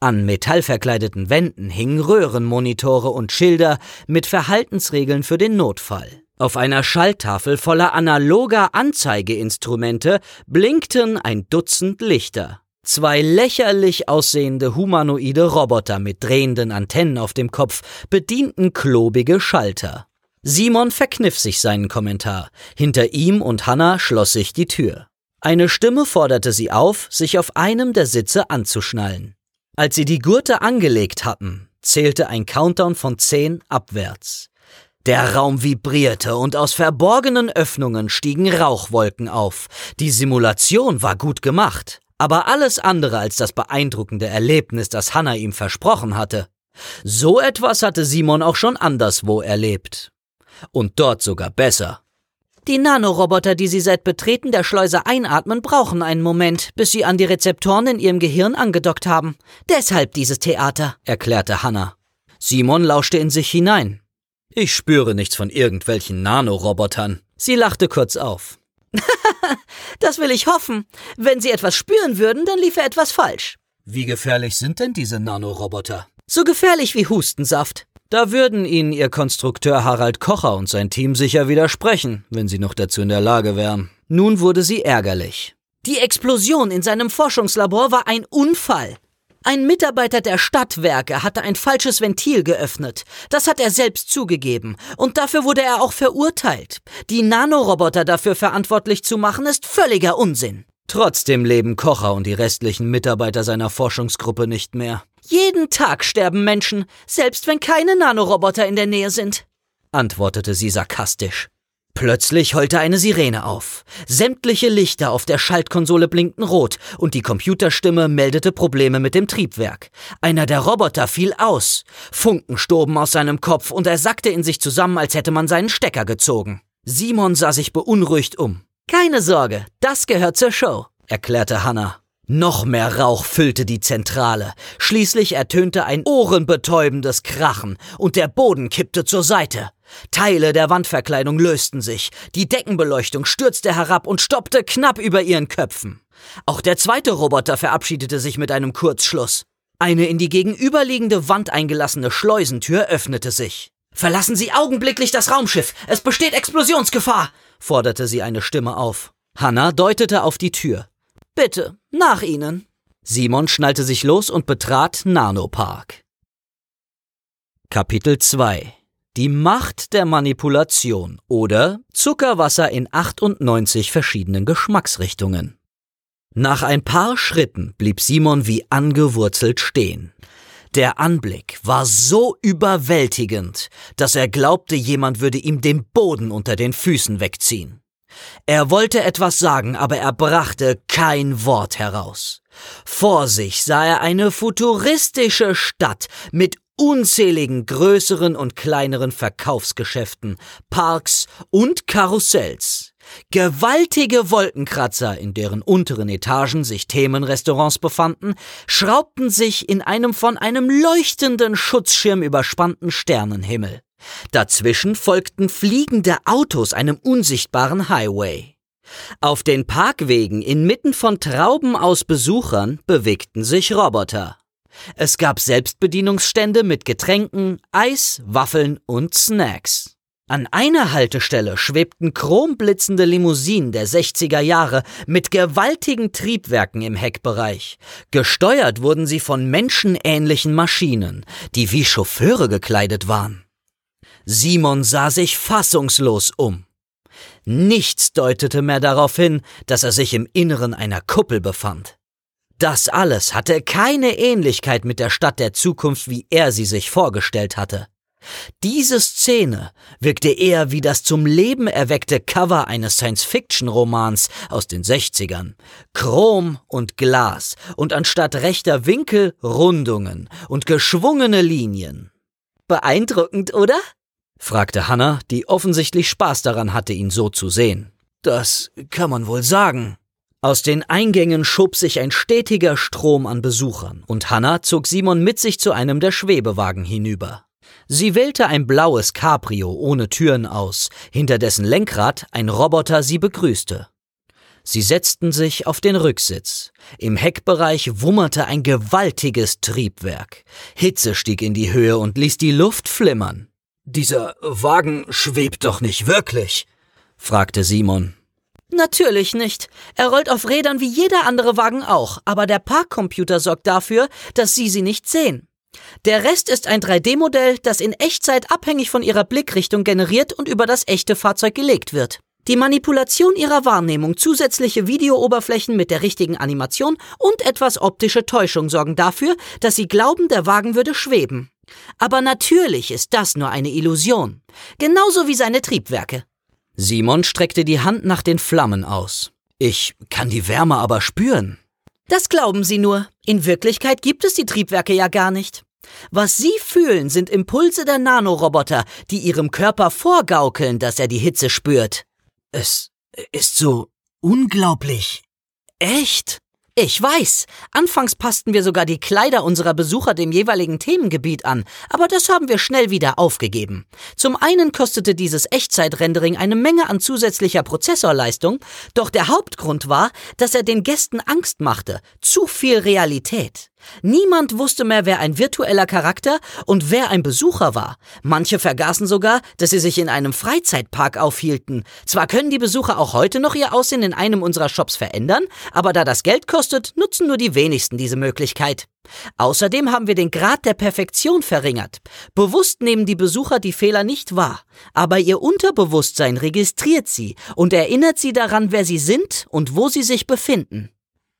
An metallverkleideten Wänden hingen Röhrenmonitore und Schilder mit Verhaltensregeln für den Notfall. Auf einer Schalltafel voller analoger Anzeigeinstrumente blinkten ein Dutzend Lichter. Zwei lächerlich aussehende humanoide Roboter mit drehenden Antennen auf dem Kopf bedienten klobige Schalter. Simon verkniff sich seinen Kommentar. Hinter ihm und Hannah schloss sich die Tür. Eine Stimme forderte sie auf, sich auf einem der Sitze anzuschnallen. Als sie die Gurte angelegt hatten, zählte ein Countdown von zehn abwärts. Der Raum vibrierte und aus verborgenen Öffnungen stiegen Rauchwolken auf. Die Simulation war gut gemacht, aber alles andere als das beeindruckende Erlebnis, das Hannah ihm versprochen hatte. So etwas hatte Simon auch schon anderswo erlebt. Und dort sogar besser. Die Nanoroboter, die Sie seit Betreten der Schleuse einatmen, brauchen einen Moment, bis sie an die Rezeptoren in ihrem Gehirn angedockt haben. Deshalb dieses Theater, erklärte Hannah. Simon lauschte in sich hinein. Ich spüre nichts von irgendwelchen Nanorobotern. Sie lachte kurz auf. das will ich hoffen. Wenn Sie etwas spüren würden, dann liefe etwas falsch. Wie gefährlich sind denn diese Nanoroboter? So gefährlich wie Hustensaft. Da würden Ihnen Ihr Konstrukteur Harald Kocher und sein Team sicher widersprechen, wenn Sie noch dazu in der Lage wären. Nun wurde sie ärgerlich. Die Explosion in seinem Forschungslabor war ein Unfall. Ein Mitarbeiter der Stadtwerke hatte ein falsches Ventil geöffnet. Das hat er selbst zugegeben. Und dafür wurde er auch verurteilt. Die Nanoroboter dafür verantwortlich zu machen, ist völliger Unsinn. Trotzdem leben Kocher und die restlichen Mitarbeiter seiner Forschungsgruppe nicht mehr. Jeden Tag sterben Menschen, selbst wenn keine Nanoroboter in der Nähe sind, antwortete sie sarkastisch. Plötzlich heulte eine Sirene auf. Sämtliche Lichter auf der Schaltkonsole blinkten rot und die Computerstimme meldete Probleme mit dem Triebwerk. Einer der Roboter fiel aus. Funken stoben aus seinem Kopf und er sackte in sich zusammen, als hätte man seinen Stecker gezogen. Simon sah sich beunruhigt um. Keine Sorge, das gehört zur Show, erklärte Hannah. Noch mehr Rauch füllte die Zentrale. Schließlich ertönte ein ohrenbetäubendes Krachen und der Boden kippte zur Seite. Teile der Wandverkleidung lösten sich, die Deckenbeleuchtung stürzte herab und stoppte knapp über ihren Köpfen. Auch der zweite Roboter verabschiedete sich mit einem Kurzschluss. Eine in die gegenüberliegende Wand eingelassene Schleusentür öffnete sich. Verlassen Sie augenblicklich das Raumschiff. Es besteht Explosionsgefahr, forderte sie eine Stimme auf. Hannah deutete auf die Tür. Bitte, nach Ihnen. Simon schnallte sich los und betrat Nanopark. Kapitel 2 Die Macht der Manipulation oder Zuckerwasser in 98 verschiedenen Geschmacksrichtungen. Nach ein paar Schritten blieb Simon wie angewurzelt stehen. Der Anblick war so überwältigend, dass er glaubte, jemand würde ihm den Boden unter den Füßen wegziehen. Er wollte etwas sagen, aber er brachte kein Wort heraus. Vor sich sah er eine futuristische Stadt mit unzähligen größeren und kleineren Verkaufsgeschäften, Parks und Karussells. Gewaltige Wolkenkratzer, in deren unteren Etagen sich Themenrestaurants befanden, schraubten sich in einem von einem leuchtenden Schutzschirm überspannten Sternenhimmel. Dazwischen folgten fliegende Autos einem unsichtbaren Highway. Auf den Parkwegen inmitten von Trauben aus Besuchern bewegten sich Roboter. Es gab Selbstbedienungsstände mit Getränken, Eis, Waffeln und Snacks. An einer Haltestelle schwebten chromblitzende Limousinen der 60er Jahre mit gewaltigen Triebwerken im Heckbereich. Gesteuert wurden sie von menschenähnlichen Maschinen, die wie Chauffeure gekleidet waren. Simon sah sich fassungslos um. Nichts deutete mehr darauf hin, dass er sich im Inneren einer Kuppel befand. Das alles hatte keine Ähnlichkeit mit der Stadt der Zukunft, wie er sie sich vorgestellt hatte. Diese Szene wirkte eher wie das zum Leben erweckte Cover eines Science-Fiction-Romans aus den 60ern. Chrom und Glas und anstatt rechter Winkel Rundungen und geschwungene Linien. Beeindruckend, oder? fragte Hannah, die offensichtlich Spaß daran hatte, ihn so zu sehen. Das kann man wohl sagen. Aus den Eingängen schob sich ein stetiger Strom an Besuchern, und Hannah zog Simon mit sich zu einem der Schwebewagen hinüber. Sie wählte ein blaues Cabrio ohne Türen aus, hinter dessen Lenkrad ein Roboter sie begrüßte. Sie setzten sich auf den Rücksitz. Im Heckbereich wummerte ein gewaltiges Triebwerk. Hitze stieg in die Höhe und ließ die Luft flimmern. Dieser Wagen schwebt doch nicht wirklich? fragte Simon. Natürlich nicht. Er rollt auf Rädern wie jeder andere Wagen auch, aber der Parkcomputer sorgt dafür, dass Sie sie nicht sehen. Der Rest ist ein 3D-Modell, das in Echtzeit abhängig von Ihrer Blickrichtung generiert und über das echte Fahrzeug gelegt wird. Die Manipulation Ihrer Wahrnehmung, zusätzliche Videooberflächen mit der richtigen Animation und etwas optische Täuschung sorgen dafür, dass Sie glauben, der Wagen würde schweben. Aber natürlich ist das nur eine Illusion. Genauso wie seine Triebwerke. Simon streckte die Hand nach den Flammen aus. Ich kann die Wärme aber spüren. Das glauben Sie nur. In Wirklichkeit gibt es die Triebwerke ja gar nicht. Was Sie fühlen, sind Impulse der Nanoroboter, die Ihrem Körper vorgaukeln, dass er die Hitze spürt. Es ist so unglaublich. Echt? Ich weiß. Anfangs passten wir sogar die Kleider unserer Besucher dem jeweiligen Themengebiet an, aber das haben wir schnell wieder aufgegeben. Zum einen kostete dieses Echtzeitrendering eine Menge an zusätzlicher Prozessorleistung, doch der Hauptgrund war, dass er den Gästen Angst machte. Zu viel Realität. Niemand wusste mehr, wer ein virtueller Charakter und wer ein Besucher war. Manche vergaßen sogar, dass sie sich in einem Freizeitpark aufhielten. Zwar können die Besucher auch heute noch ihr Aussehen in einem unserer Shops verändern, aber da das Geld kostet, nutzen nur die wenigsten diese Möglichkeit. Außerdem haben wir den Grad der Perfektion verringert. Bewusst nehmen die Besucher die Fehler nicht wahr, aber ihr Unterbewusstsein registriert sie und erinnert sie daran, wer sie sind und wo sie sich befinden.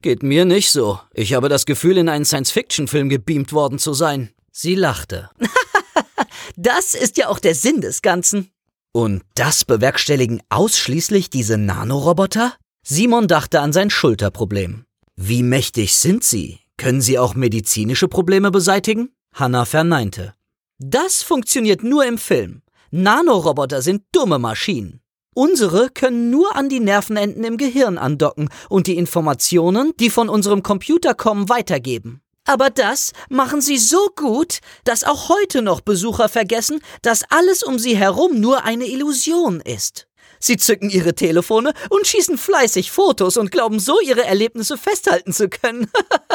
Geht mir nicht so. Ich habe das Gefühl, in einen Science-Fiction-Film gebeamt worden zu sein. Sie lachte. das ist ja auch der Sinn des Ganzen. Und das bewerkstelligen ausschließlich diese Nanoroboter? Simon dachte an sein Schulterproblem. Wie mächtig sind sie? Können sie auch medizinische Probleme beseitigen? Hannah verneinte. Das funktioniert nur im Film. Nanoroboter sind dumme Maschinen. Unsere können nur an die Nervenenden im Gehirn andocken und die Informationen, die von unserem Computer kommen, weitergeben. Aber das machen sie so gut, dass auch heute noch Besucher vergessen, dass alles um sie herum nur eine Illusion ist. Sie zücken ihre Telefone und schießen fleißig Fotos und glauben so, ihre Erlebnisse festhalten zu können.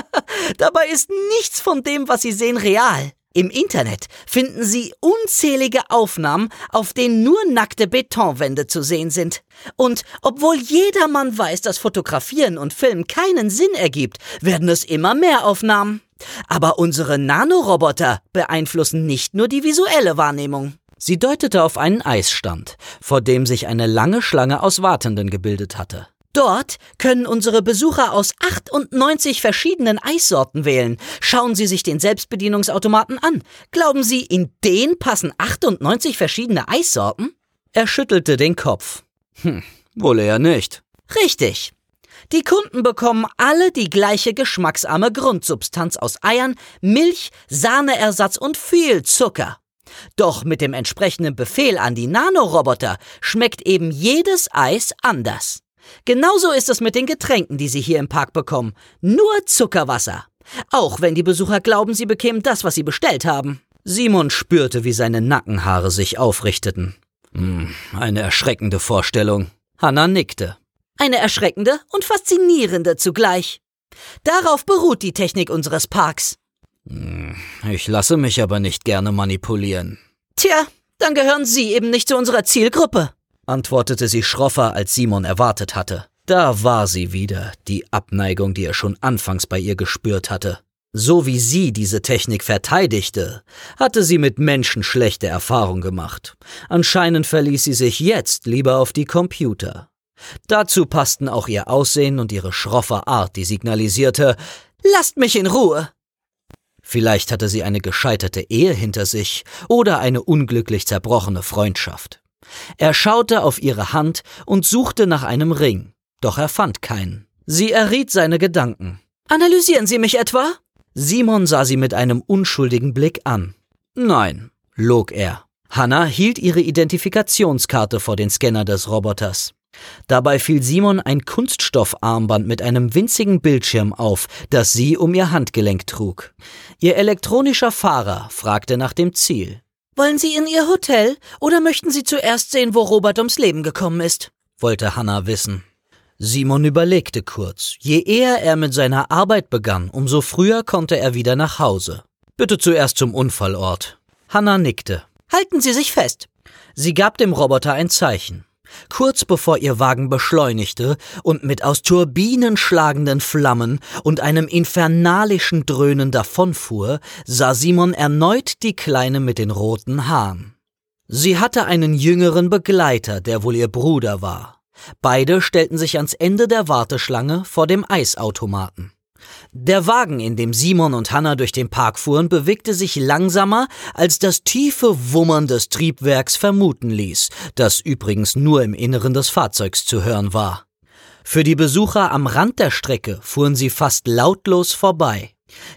Dabei ist nichts von dem, was sie sehen, real. Im Internet finden Sie unzählige Aufnahmen, auf denen nur nackte Betonwände zu sehen sind. Und obwohl jedermann weiß, dass Fotografieren und Filmen keinen Sinn ergibt, werden es immer mehr Aufnahmen. Aber unsere Nanoroboter beeinflussen nicht nur die visuelle Wahrnehmung. Sie deutete auf einen Eisstand, vor dem sich eine lange Schlange aus Wartenden gebildet hatte. Dort können unsere Besucher aus 98 verschiedenen Eissorten wählen. Schauen Sie sich den Selbstbedienungsautomaten an. Glauben Sie, in den passen 98 verschiedene Eissorten? Er schüttelte den Kopf. Hm, wohl eher nicht. Richtig. Die Kunden bekommen alle die gleiche geschmacksarme Grundsubstanz aus Eiern, Milch, Sahneersatz und viel Zucker. Doch mit dem entsprechenden Befehl an die Nanoroboter schmeckt eben jedes Eis anders. Genauso ist es mit den Getränken, die Sie hier im Park bekommen. Nur Zuckerwasser. Auch wenn die Besucher glauben, sie bekämen das, was sie bestellt haben. Simon spürte, wie seine Nackenhaare sich aufrichteten. Hm, eine erschreckende Vorstellung. Hannah nickte. Eine erschreckende und faszinierende zugleich. Darauf beruht die Technik unseres Parks. Hm, ich lasse mich aber nicht gerne manipulieren. Tja, dann gehören Sie eben nicht zu unserer Zielgruppe antwortete sie schroffer, als Simon erwartet hatte. Da war sie wieder, die Abneigung, die er schon anfangs bei ihr gespürt hatte. So wie sie diese Technik verteidigte, hatte sie mit Menschen schlechte Erfahrungen gemacht. Anscheinend verließ sie sich jetzt lieber auf die Computer. Dazu passten auch ihr Aussehen und ihre schroffe Art, die signalisierte Lasst mich in Ruhe. Vielleicht hatte sie eine gescheiterte Ehe hinter sich oder eine unglücklich zerbrochene Freundschaft. Er schaute auf ihre Hand und suchte nach einem Ring, doch er fand keinen. Sie erriet seine Gedanken. Analysieren Sie mich etwa? Simon sah sie mit einem unschuldigen Blick an. Nein, log er. Hannah hielt ihre Identifikationskarte vor den Scanner des Roboters. Dabei fiel Simon ein Kunststoffarmband mit einem winzigen Bildschirm auf, das sie um ihr Handgelenk trug. Ihr elektronischer Fahrer fragte nach dem Ziel. Wollen Sie in Ihr Hotel oder möchten Sie zuerst sehen, wo Robert ums Leben gekommen ist? wollte Hannah wissen. Simon überlegte kurz. Je eher er mit seiner Arbeit begann, umso früher konnte er wieder nach Hause. Bitte zuerst zum Unfallort. Hannah nickte. Halten Sie sich fest. Sie gab dem Roboter ein Zeichen. Kurz bevor ihr Wagen beschleunigte und mit aus Turbinen schlagenden Flammen und einem infernalischen Dröhnen davonfuhr, sah Simon erneut die Kleine mit den roten Haaren. Sie hatte einen jüngeren Begleiter, der wohl ihr Bruder war. Beide stellten sich ans Ende der Warteschlange vor dem Eisautomaten. Der Wagen, in dem Simon und Hanna durch den Park fuhren, bewegte sich langsamer, als das tiefe Wummern des Triebwerks vermuten ließ, das übrigens nur im Inneren des Fahrzeugs zu hören war. Für die Besucher am Rand der Strecke fuhren sie fast lautlos vorbei.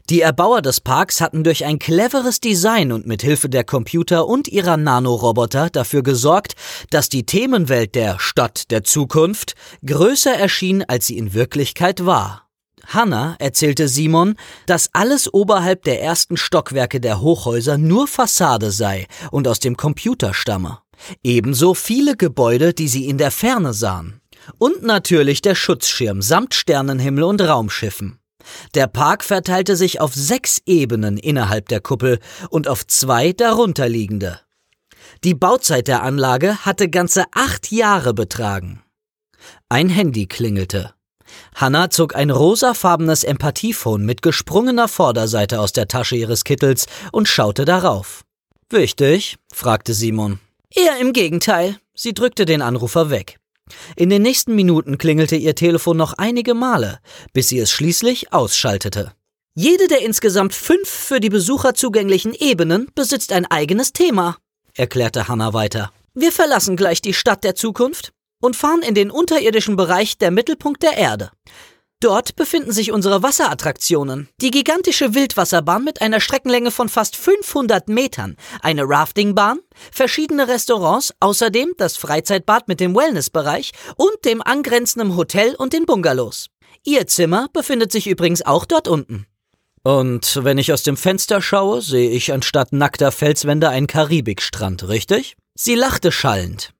Die Erbauer des Parks hatten durch ein cleveres Design und mit Hilfe der Computer und ihrer Nanoroboter dafür gesorgt, dass die Themenwelt der Stadt der Zukunft größer erschien, als sie in Wirklichkeit war. Hannah erzählte Simon, dass alles oberhalb der ersten Stockwerke der Hochhäuser nur Fassade sei und aus dem Computer stamme. Ebenso viele Gebäude, die sie in der Ferne sahen. Und natürlich der Schutzschirm samt Sternenhimmel und Raumschiffen. Der Park verteilte sich auf sechs Ebenen innerhalb der Kuppel und auf zwei darunterliegende. Die Bauzeit der Anlage hatte ganze acht Jahre betragen. Ein Handy klingelte. Hannah zog ein rosafarbenes Empathiephone mit gesprungener Vorderseite aus der Tasche ihres Kittels und schaute darauf. Wichtig? fragte Simon. Eher im Gegenteil. Sie drückte den Anrufer weg. In den nächsten Minuten klingelte ihr Telefon noch einige Male, bis sie es schließlich ausschaltete. Jede der insgesamt fünf für die Besucher zugänglichen Ebenen besitzt ein eigenes Thema, erklärte Hannah weiter. Wir verlassen gleich die Stadt der Zukunft und fahren in den unterirdischen Bereich der Mittelpunkt der Erde. Dort befinden sich unsere Wasserattraktionen. Die gigantische Wildwasserbahn mit einer Streckenlänge von fast 500 Metern, eine Raftingbahn, verschiedene Restaurants, außerdem das Freizeitbad mit dem Wellnessbereich und dem angrenzenden Hotel und den Bungalows. Ihr Zimmer befindet sich übrigens auch dort unten. Und wenn ich aus dem Fenster schaue, sehe ich anstatt nackter Felswände einen Karibikstrand, richtig? Sie lachte schallend.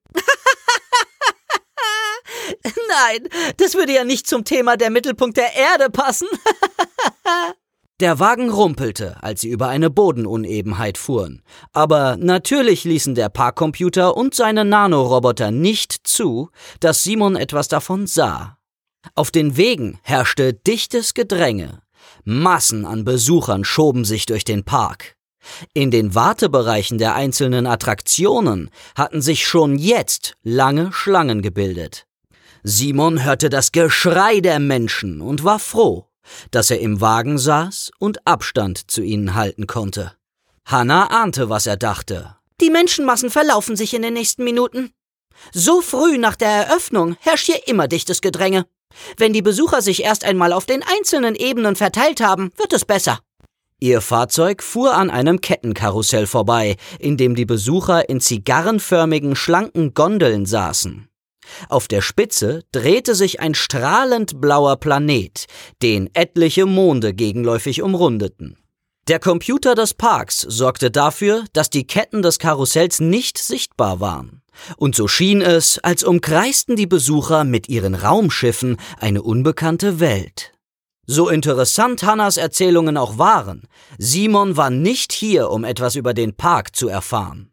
Nein, das würde ja nicht zum Thema der Mittelpunkt der Erde passen. Der Wagen rumpelte, als sie über eine Bodenunebenheit fuhren. Aber natürlich ließen der Parkcomputer und seine Nanoroboter nicht zu, dass Simon etwas davon sah. Auf den Wegen herrschte dichtes Gedränge. Massen an Besuchern schoben sich durch den Park. In den Wartebereichen der einzelnen Attraktionen hatten sich schon jetzt lange Schlangen gebildet. Simon hörte das Geschrei der Menschen und war froh, dass er im Wagen saß und Abstand zu ihnen halten konnte. Hannah ahnte, was er dachte. Die Menschenmassen verlaufen sich in den nächsten Minuten. So früh nach der Eröffnung herrscht hier immer dichtes Gedränge. Wenn die Besucher sich erst einmal auf den einzelnen Ebenen verteilt haben, wird es besser. Ihr Fahrzeug fuhr an einem Kettenkarussell vorbei, in dem die Besucher in zigarrenförmigen, schlanken Gondeln saßen. Auf der Spitze drehte sich ein strahlend blauer Planet, den etliche Monde gegenläufig umrundeten. Der Computer des Parks sorgte dafür, dass die Ketten des Karussells nicht sichtbar waren. Und so schien es, als umkreisten die Besucher mit ihren Raumschiffen eine unbekannte Welt. So interessant Hannas Erzählungen auch waren, Simon war nicht hier, um etwas über den Park zu erfahren.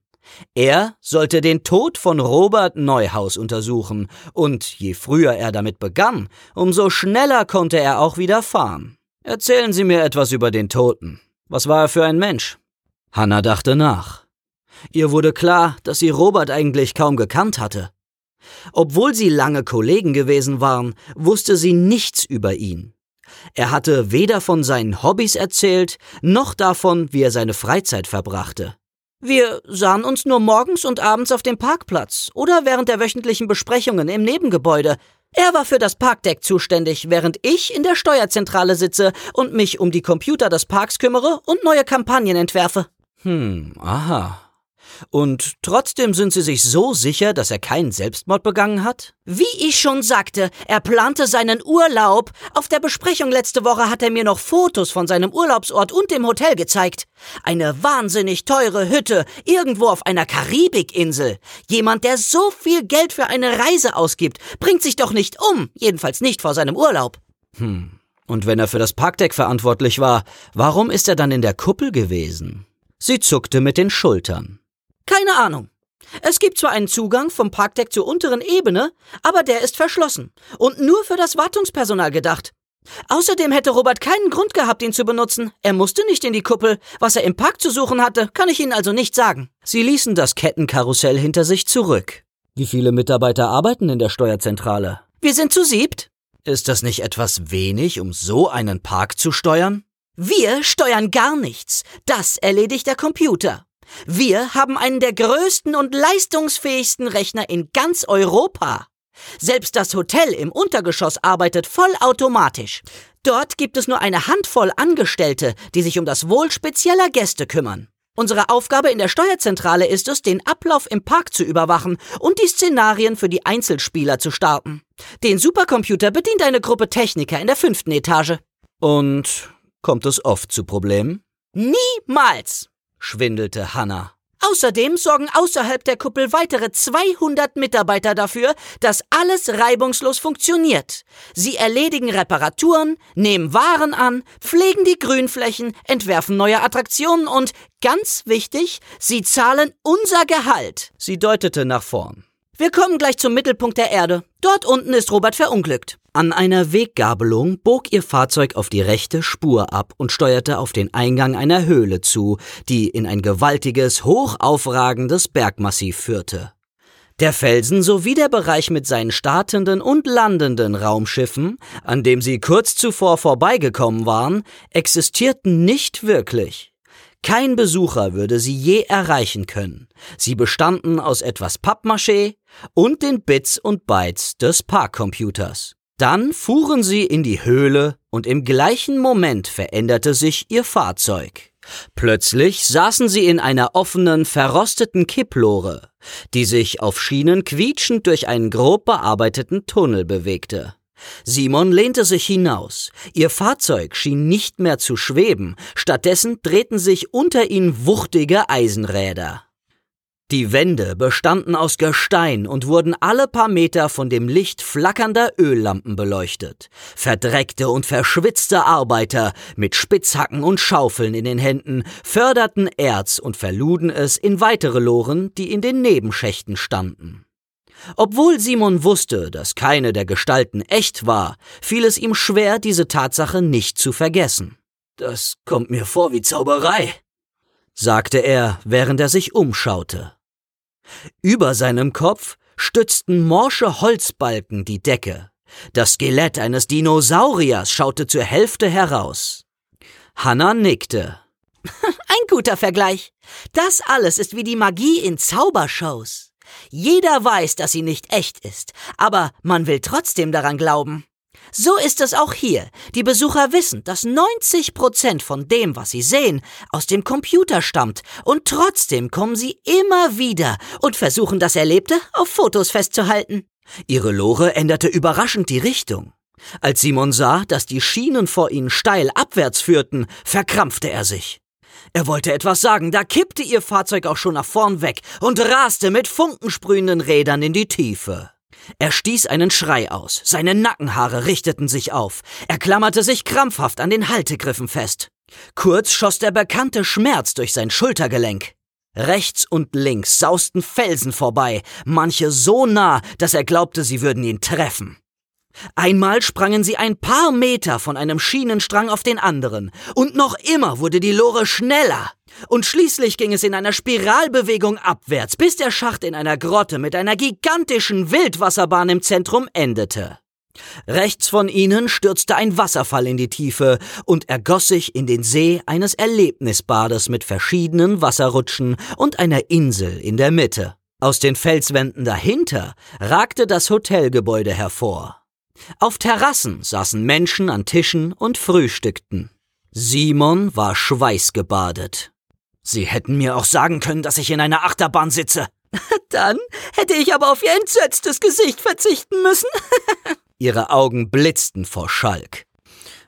Er sollte den Tod von Robert Neuhaus untersuchen, und je früher er damit begann, umso schneller konnte er auch wieder fahren. Erzählen Sie mir etwas über den Toten. Was war er für ein Mensch? Hanna dachte nach. Ihr wurde klar, dass sie Robert eigentlich kaum gekannt hatte. Obwohl sie lange Kollegen gewesen waren, wusste sie nichts über ihn. Er hatte weder von seinen Hobbys erzählt, noch davon, wie er seine Freizeit verbrachte. Wir sahen uns nur morgens und abends auf dem Parkplatz oder während der wöchentlichen Besprechungen im Nebengebäude. Er war für das Parkdeck zuständig, während ich in der Steuerzentrale sitze und mich um die Computer des Parks kümmere und neue Kampagnen entwerfe. Hm, aha. Und trotzdem sind Sie sich so sicher, dass er keinen Selbstmord begangen hat? Wie ich schon sagte, er plante seinen Urlaub. Auf der Besprechung letzte Woche hat er mir noch Fotos von seinem Urlaubsort und dem Hotel gezeigt. Eine wahnsinnig teure Hütte, irgendwo auf einer Karibikinsel. Jemand, der so viel Geld für eine Reise ausgibt, bringt sich doch nicht um, jedenfalls nicht vor seinem Urlaub. Hm. Und wenn er für das Parkdeck verantwortlich war, warum ist er dann in der Kuppel gewesen? Sie zuckte mit den Schultern. Keine Ahnung. Es gibt zwar einen Zugang vom Parkdeck zur unteren Ebene, aber der ist verschlossen und nur für das Wartungspersonal gedacht. Außerdem hätte Robert keinen Grund gehabt, ihn zu benutzen. Er musste nicht in die Kuppel. Was er im Park zu suchen hatte, kann ich Ihnen also nicht sagen. Sie ließen das Kettenkarussell hinter sich zurück. Wie viele Mitarbeiter arbeiten in der Steuerzentrale? Wir sind zu siebt. Ist das nicht etwas wenig, um so einen Park zu steuern? Wir steuern gar nichts. Das erledigt der Computer. Wir haben einen der größten und leistungsfähigsten Rechner in ganz Europa. Selbst das Hotel im Untergeschoss arbeitet vollautomatisch. Dort gibt es nur eine Handvoll Angestellte, die sich um das Wohl spezieller Gäste kümmern. Unsere Aufgabe in der Steuerzentrale ist es, den Ablauf im Park zu überwachen und die Szenarien für die Einzelspieler zu starten. Den Supercomputer bedient eine Gruppe Techniker in der fünften Etage. Und kommt es oft zu Problemen? Niemals! Schwindelte Hannah. Außerdem sorgen außerhalb der Kuppel weitere 200 Mitarbeiter dafür, dass alles reibungslos funktioniert. Sie erledigen Reparaturen, nehmen Waren an, pflegen die Grünflächen, entwerfen neue Attraktionen und, ganz wichtig, sie zahlen unser Gehalt. Sie deutete nach vorn. Wir kommen gleich zum Mittelpunkt der Erde. Dort unten ist Robert verunglückt. An einer Weggabelung bog ihr Fahrzeug auf die rechte Spur ab und steuerte auf den Eingang einer Höhle zu, die in ein gewaltiges, hochaufragendes Bergmassiv führte. Der Felsen sowie der Bereich mit seinen startenden und landenden Raumschiffen, an dem sie kurz zuvor vorbeigekommen waren, existierten nicht wirklich. Kein Besucher würde sie je erreichen können. Sie bestanden aus etwas Pappmaché und den Bits und Bytes des Parkcomputers. Dann fuhren sie in die Höhle und im gleichen Moment veränderte sich ihr Fahrzeug. Plötzlich saßen sie in einer offenen, verrosteten Kipplore, die sich auf Schienen quietschend durch einen grob bearbeiteten Tunnel bewegte. Simon lehnte sich hinaus. Ihr Fahrzeug schien nicht mehr zu schweben, stattdessen drehten sich unter ihnen wuchtige Eisenräder. Die Wände bestanden aus Gestein und wurden alle paar Meter von dem Licht flackernder Öllampen beleuchtet. Verdreckte und verschwitzte Arbeiter mit Spitzhacken und Schaufeln in den Händen förderten Erz und verluden es in weitere Loren, die in den Nebenschächten standen. Obwohl Simon wusste, dass keine der Gestalten echt war, fiel es ihm schwer, diese Tatsache nicht zu vergessen. Das kommt mir vor wie Zauberei, sagte er, während er sich umschaute. Über seinem Kopf stützten morsche Holzbalken die Decke. Das Skelett eines Dinosauriers schaute zur Hälfte heraus. Hannah nickte. Ein guter Vergleich. Das alles ist wie die Magie in Zaubershows. Jeder weiß, dass sie nicht echt ist, aber man will trotzdem daran glauben. So ist es auch hier. Die Besucher wissen, dass 90 Prozent von dem, was sie sehen, aus dem Computer stammt, und trotzdem kommen sie immer wieder und versuchen das Erlebte auf Fotos festzuhalten. Ihre Lore änderte überraschend die Richtung. Als Simon sah, dass die Schienen vor ihnen steil abwärts führten, verkrampfte er sich. Er wollte etwas sagen, da kippte ihr Fahrzeug auch schon nach vorn weg und raste mit funkensprühenden Rädern in die Tiefe. Er stieß einen Schrei aus, seine Nackenhaare richteten sich auf, er klammerte sich krampfhaft an den Haltegriffen fest. Kurz schoss der bekannte Schmerz durch sein Schultergelenk. Rechts und links sausten Felsen vorbei, manche so nah, dass er glaubte, sie würden ihn treffen. Einmal sprangen sie ein paar Meter von einem Schienenstrang auf den anderen, und noch immer wurde die Lore schneller. Und schließlich ging es in einer Spiralbewegung abwärts, bis der Schacht in einer Grotte mit einer gigantischen Wildwasserbahn im Zentrum endete. Rechts von ihnen stürzte ein Wasserfall in die Tiefe und ergoss sich in den See eines Erlebnisbades mit verschiedenen Wasserrutschen und einer Insel in der Mitte. Aus den Felswänden dahinter ragte das Hotelgebäude hervor. Auf Terrassen saßen Menschen an Tischen und frühstückten. Simon war schweißgebadet. Sie hätten mir auch sagen können, dass ich in einer Achterbahn sitze. Dann hätte ich aber auf ihr entsetztes Gesicht verzichten müssen. Ihre Augen blitzten vor Schalk.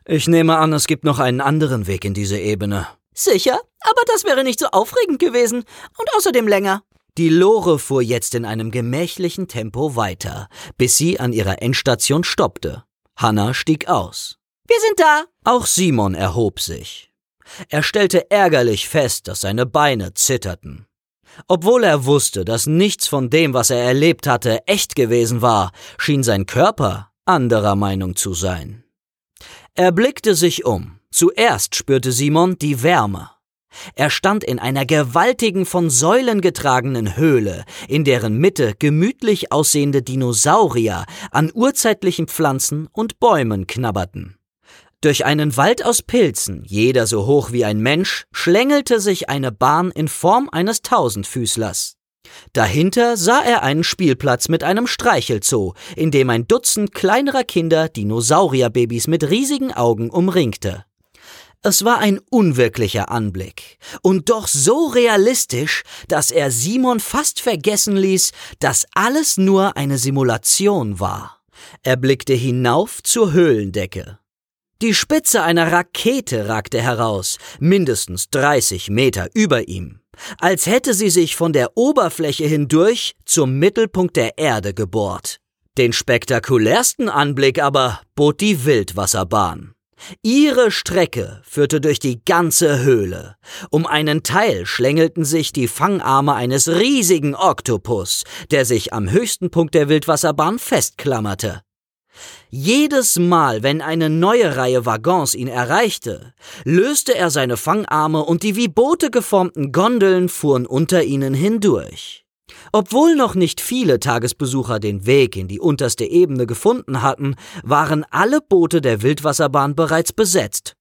Ich nehme an, es gibt noch einen anderen Weg in diese Ebene. Sicher, aber das wäre nicht so aufregend gewesen und außerdem länger. Die Lore fuhr jetzt in einem gemächlichen Tempo weiter, bis sie an ihrer Endstation stoppte. Hanna stieg aus. Wir sind da. Auch Simon erhob sich. Er stellte ärgerlich fest, dass seine Beine zitterten. Obwohl er wusste, dass nichts von dem, was er erlebt hatte, echt gewesen war, schien sein Körper anderer Meinung zu sein. Er blickte sich um. Zuerst spürte Simon die Wärme. Er stand in einer gewaltigen, von Säulen getragenen Höhle, in deren Mitte gemütlich aussehende Dinosaurier an urzeitlichen Pflanzen und Bäumen knabberten. Durch einen Wald aus Pilzen, jeder so hoch wie ein Mensch, schlängelte sich eine Bahn in Form eines Tausendfüßlers. Dahinter sah er einen Spielplatz mit einem Streichelzoo, in dem ein Dutzend kleinerer Kinder Dinosaurierbabys mit riesigen Augen umringte. Es war ein unwirklicher Anblick und doch so realistisch, dass er Simon fast vergessen ließ, dass alles nur eine Simulation war. Er blickte hinauf zur Höhlendecke. Die Spitze einer Rakete ragte heraus, mindestens 30 Meter über ihm, als hätte sie sich von der Oberfläche hindurch zum Mittelpunkt der Erde gebohrt. Den spektakulärsten Anblick aber bot die Wildwasserbahn. Ihre Strecke führte durch die ganze Höhle. Um einen Teil schlängelten sich die Fangarme eines riesigen Oktopus, der sich am höchsten Punkt der Wildwasserbahn festklammerte. Jedes Mal, wenn eine neue Reihe Waggons ihn erreichte, löste er seine Fangarme und die wie Boote geformten Gondeln fuhren unter ihnen hindurch. Obwohl noch nicht viele Tagesbesucher den Weg in die unterste Ebene gefunden hatten, waren alle Boote der Wildwasserbahn bereits besetzt.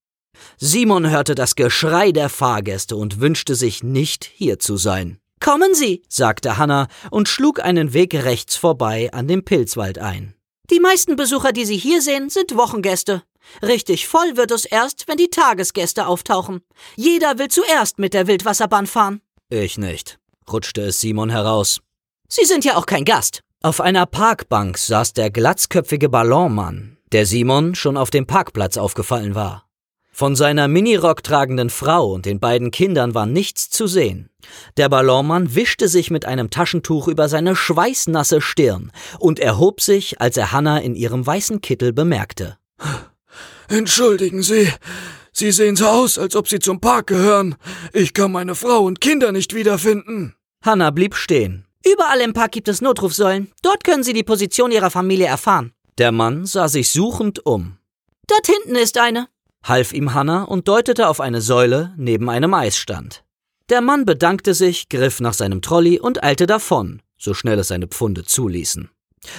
Simon hörte das Geschrei der Fahrgäste und wünschte sich nicht hier zu sein. Kommen Sie, sagte Hanna und schlug einen Weg rechts vorbei an dem Pilzwald ein. Die meisten Besucher, die Sie hier sehen, sind Wochengäste. Richtig voll wird es erst, wenn die Tagesgäste auftauchen. Jeder will zuerst mit der Wildwasserbahn fahren. Ich nicht, rutschte es Simon heraus. Sie sind ja auch kein Gast. Auf einer Parkbank saß der glatzköpfige Ballonmann, der Simon schon auf dem Parkplatz aufgefallen war. Von seiner Minirock tragenden Frau und den beiden Kindern war nichts zu sehen. Der Ballonmann wischte sich mit einem Taschentuch über seine schweißnasse Stirn und erhob sich, als er Hanna in ihrem weißen Kittel bemerkte. Entschuldigen Sie, Sie sehen so aus, als ob Sie zum Park gehören. Ich kann meine Frau und Kinder nicht wiederfinden. Hanna blieb stehen. Überall im Park gibt es Notrufsäulen. Dort können Sie die Position Ihrer Familie erfahren. Der Mann sah sich suchend um. Dort hinten ist eine, half ihm Hanna und deutete auf eine Säule neben einem Eisstand. Der Mann bedankte sich, griff nach seinem Trolley und eilte davon, so schnell es seine Pfunde zuließen.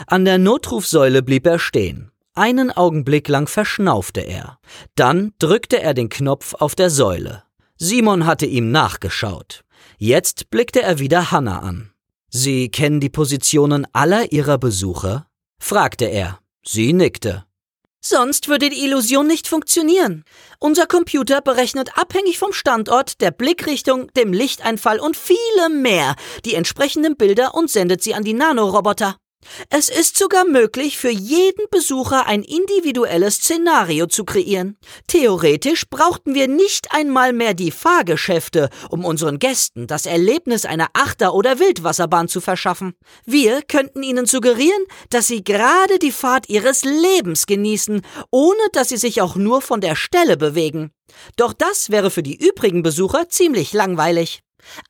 An der Notrufsäule blieb er stehen. Einen Augenblick lang verschnaufte er. Dann drückte er den Knopf auf der Säule. Simon hatte ihm nachgeschaut. Jetzt blickte er wieder Hanna an. Sie kennen die Positionen aller ihrer Besucher? fragte er. Sie nickte. Sonst würde die Illusion nicht funktionieren. Unser Computer berechnet abhängig vom Standort, der Blickrichtung, dem Lichteinfall und viele mehr die entsprechenden Bilder und sendet sie an die Nanoroboter. Es ist sogar möglich, für jeden Besucher ein individuelles Szenario zu kreieren. Theoretisch brauchten wir nicht einmal mehr die Fahrgeschäfte, um unseren Gästen das Erlebnis einer Achter- oder Wildwasserbahn zu verschaffen. Wir könnten ihnen suggerieren, dass sie gerade die Fahrt ihres Lebens genießen, ohne dass sie sich auch nur von der Stelle bewegen. Doch das wäre für die übrigen Besucher ziemlich langweilig.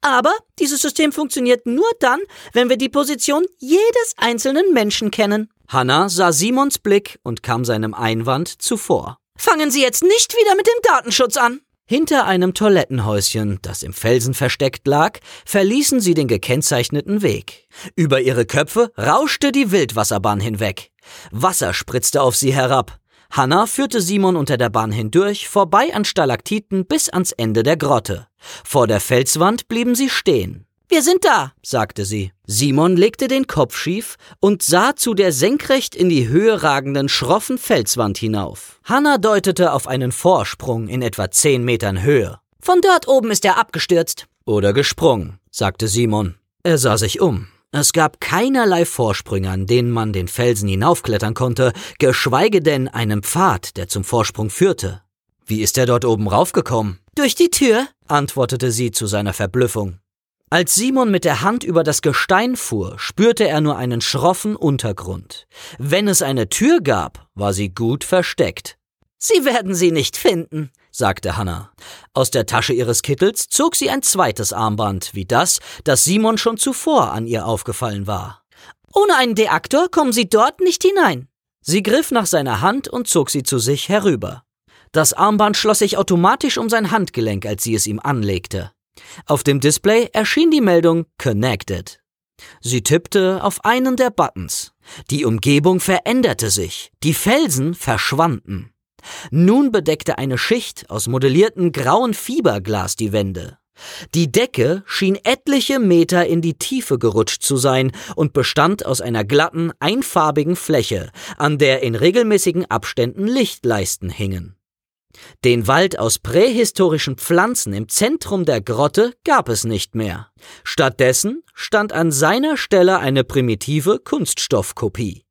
Aber dieses System funktioniert nur dann, wenn wir die Position jedes einzelnen Menschen kennen. Hannah sah Simons Blick und kam seinem Einwand zuvor. Fangen Sie jetzt nicht wieder mit dem Datenschutz an. Hinter einem Toilettenhäuschen, das im Felsen versteckt lag, verließen sie den gekennzeichneten Weg. Über ihre Köpfe rauschte die Wildwasserbahn hinweg. Wasser spritzte auf sie herab. Hanna führte Simon unter der Bahn hindurch, vorbei an Stalaktiten bis ans Ende der Grotte. Vor der Felswand blieben sie stehen. Wir sind da, sagte sie. Simon legte den Kopf schief und sah zu der senkrecht in die Höhe ragenden schroffen Felswand hinauf. Hanna deutete auf einen Vorsprung in etwa zehn Metern Höhe. Von dort oben ist er abgestürzt. Oder gesprungen, sagte Simon. Er sah sich um. Es gab keinerlei Vorsprünge, an denen man den Felsen hinaufklettern konnte, geschweige denn einen Pfad, der zum Vorsprung führte. Wie ist er dort oben raufgekommen? Durch die Tür, antwortete sie zu seiner Verblüffung. Als Simon mit der Hand über das Gestein fuhr, spürte er nur einen schroffen Untergrund. Wenn es eine Tür gab, war sie gut versteckt. Sie werden sie nicht finden, sagte Hannah. Aus der Tasche ihres Kittels zog sie ein zweites Armband, wie das, das Simon schon zuvor an ihr aufgefallen war. Ohne einen Deaktor kommen Sie dort nicht hinein. Sie griff nach seiner Hand und zog sie zu sich herüber. Das Armband schloss sich automatisch um sein Handgelenk, als sie es ihm anlegte. Auf dem Display erschien die Meldung Connected. Sie tippte auf einen der Buttons. Die Umgebung veränderte sich, die Felsen verschwanden. Nun bedeckte eine Schicht aus modelliertem grauen Fiberglas die Wände. Die Decke schien etliche Meter in die Tiefe gerutscht zu sein und bestand aus einer glatten, einfarbigen Fläche, an der in regelmäßigen Abständen Lichtleisten hingen. Den Wald aus prähistorischen Pflanzen im Zentrum der Grotte gab es nicht mehr. Stattdessen stand an seiner Stelle eine primitive Kunststoffkopie.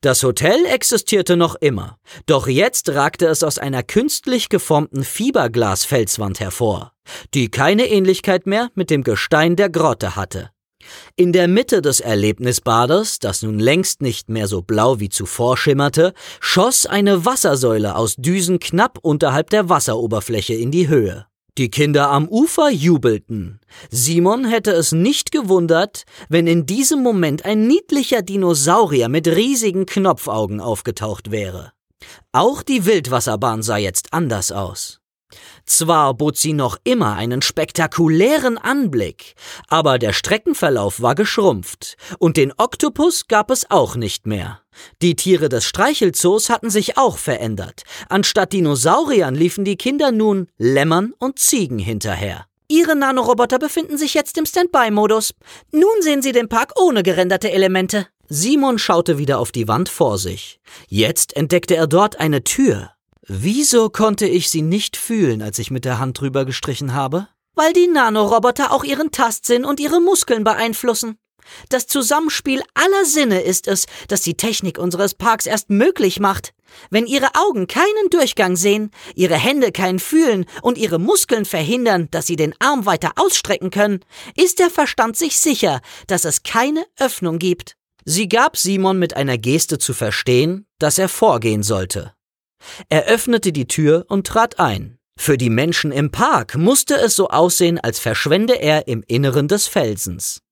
Das Hotel existierte noch immer, doch jetzt ragte es aus einer künstlich geformten Fiberglasfelswand hervor, die keine Ähnlichkeit mehr mit dem Gestein der Grotte hatte. In der Mitte des Erlebnisbades, das nun längst nicht mehr so blau wie zuvor schimmerte, schoss eine Wassersäule aus Düsen knapp unterhalb der Wasseroberfläche in die Höhe. Die Kinder am Ufer jubelten. Simon hätte es nicht gewundert, wenn in diesem Moment ein niedlicher Dinosaurier mit riesigen Knopfaugen aufgetaucht wäre. Auch die Wildwasserbahn sah jetzt anders aus. Zwar bot sie noch immer einen spektakulären Anblick, aber der Streckenverlauf war geschrumpft, und den Oktopus gab es auch nicht mehr. Die Tiere des Streichelzoos hatten sich auch verändert. Anstatt Dinosauriern liefen die Kinder nun Lämmern und Ziegen hinterher. Ihre Nanoroboter befinden sich jetzt im Standby-Modus. Nun sehen Sie den Park ohne gerenderte Elemente. Simon schaute wieder auf die Wand vor sich. Jetzt entdeckte er dort eine Tür. Wieso konnte ich sie nicht fühlen, als ich mit der Hand drüber gestrichen habe? Weil die Nanoroboter auch ihren Tastsinn und ihre Muskeln beeinflussen. Das Zusammenspiel aller Sinne ist es, das die Technik unseres Parks erst möglich macht. Wenn Ihre Augen keinen Durchgang sehen, Ihre Hände kein Fühlen und Ihre Muskeln verhindern, dass Sie den Arm weiter ausstrecken können, ist der Verstand sich sicher, dass es keine Öffnung gibt. Sie gab Simon mit einer Geste zu verstehen, dass er vorgehen sollte. Er öffnete die Tür und trat ein. Für die Menschen im Park musste es so aussehen, als verschwende er im Inneren des Felsens.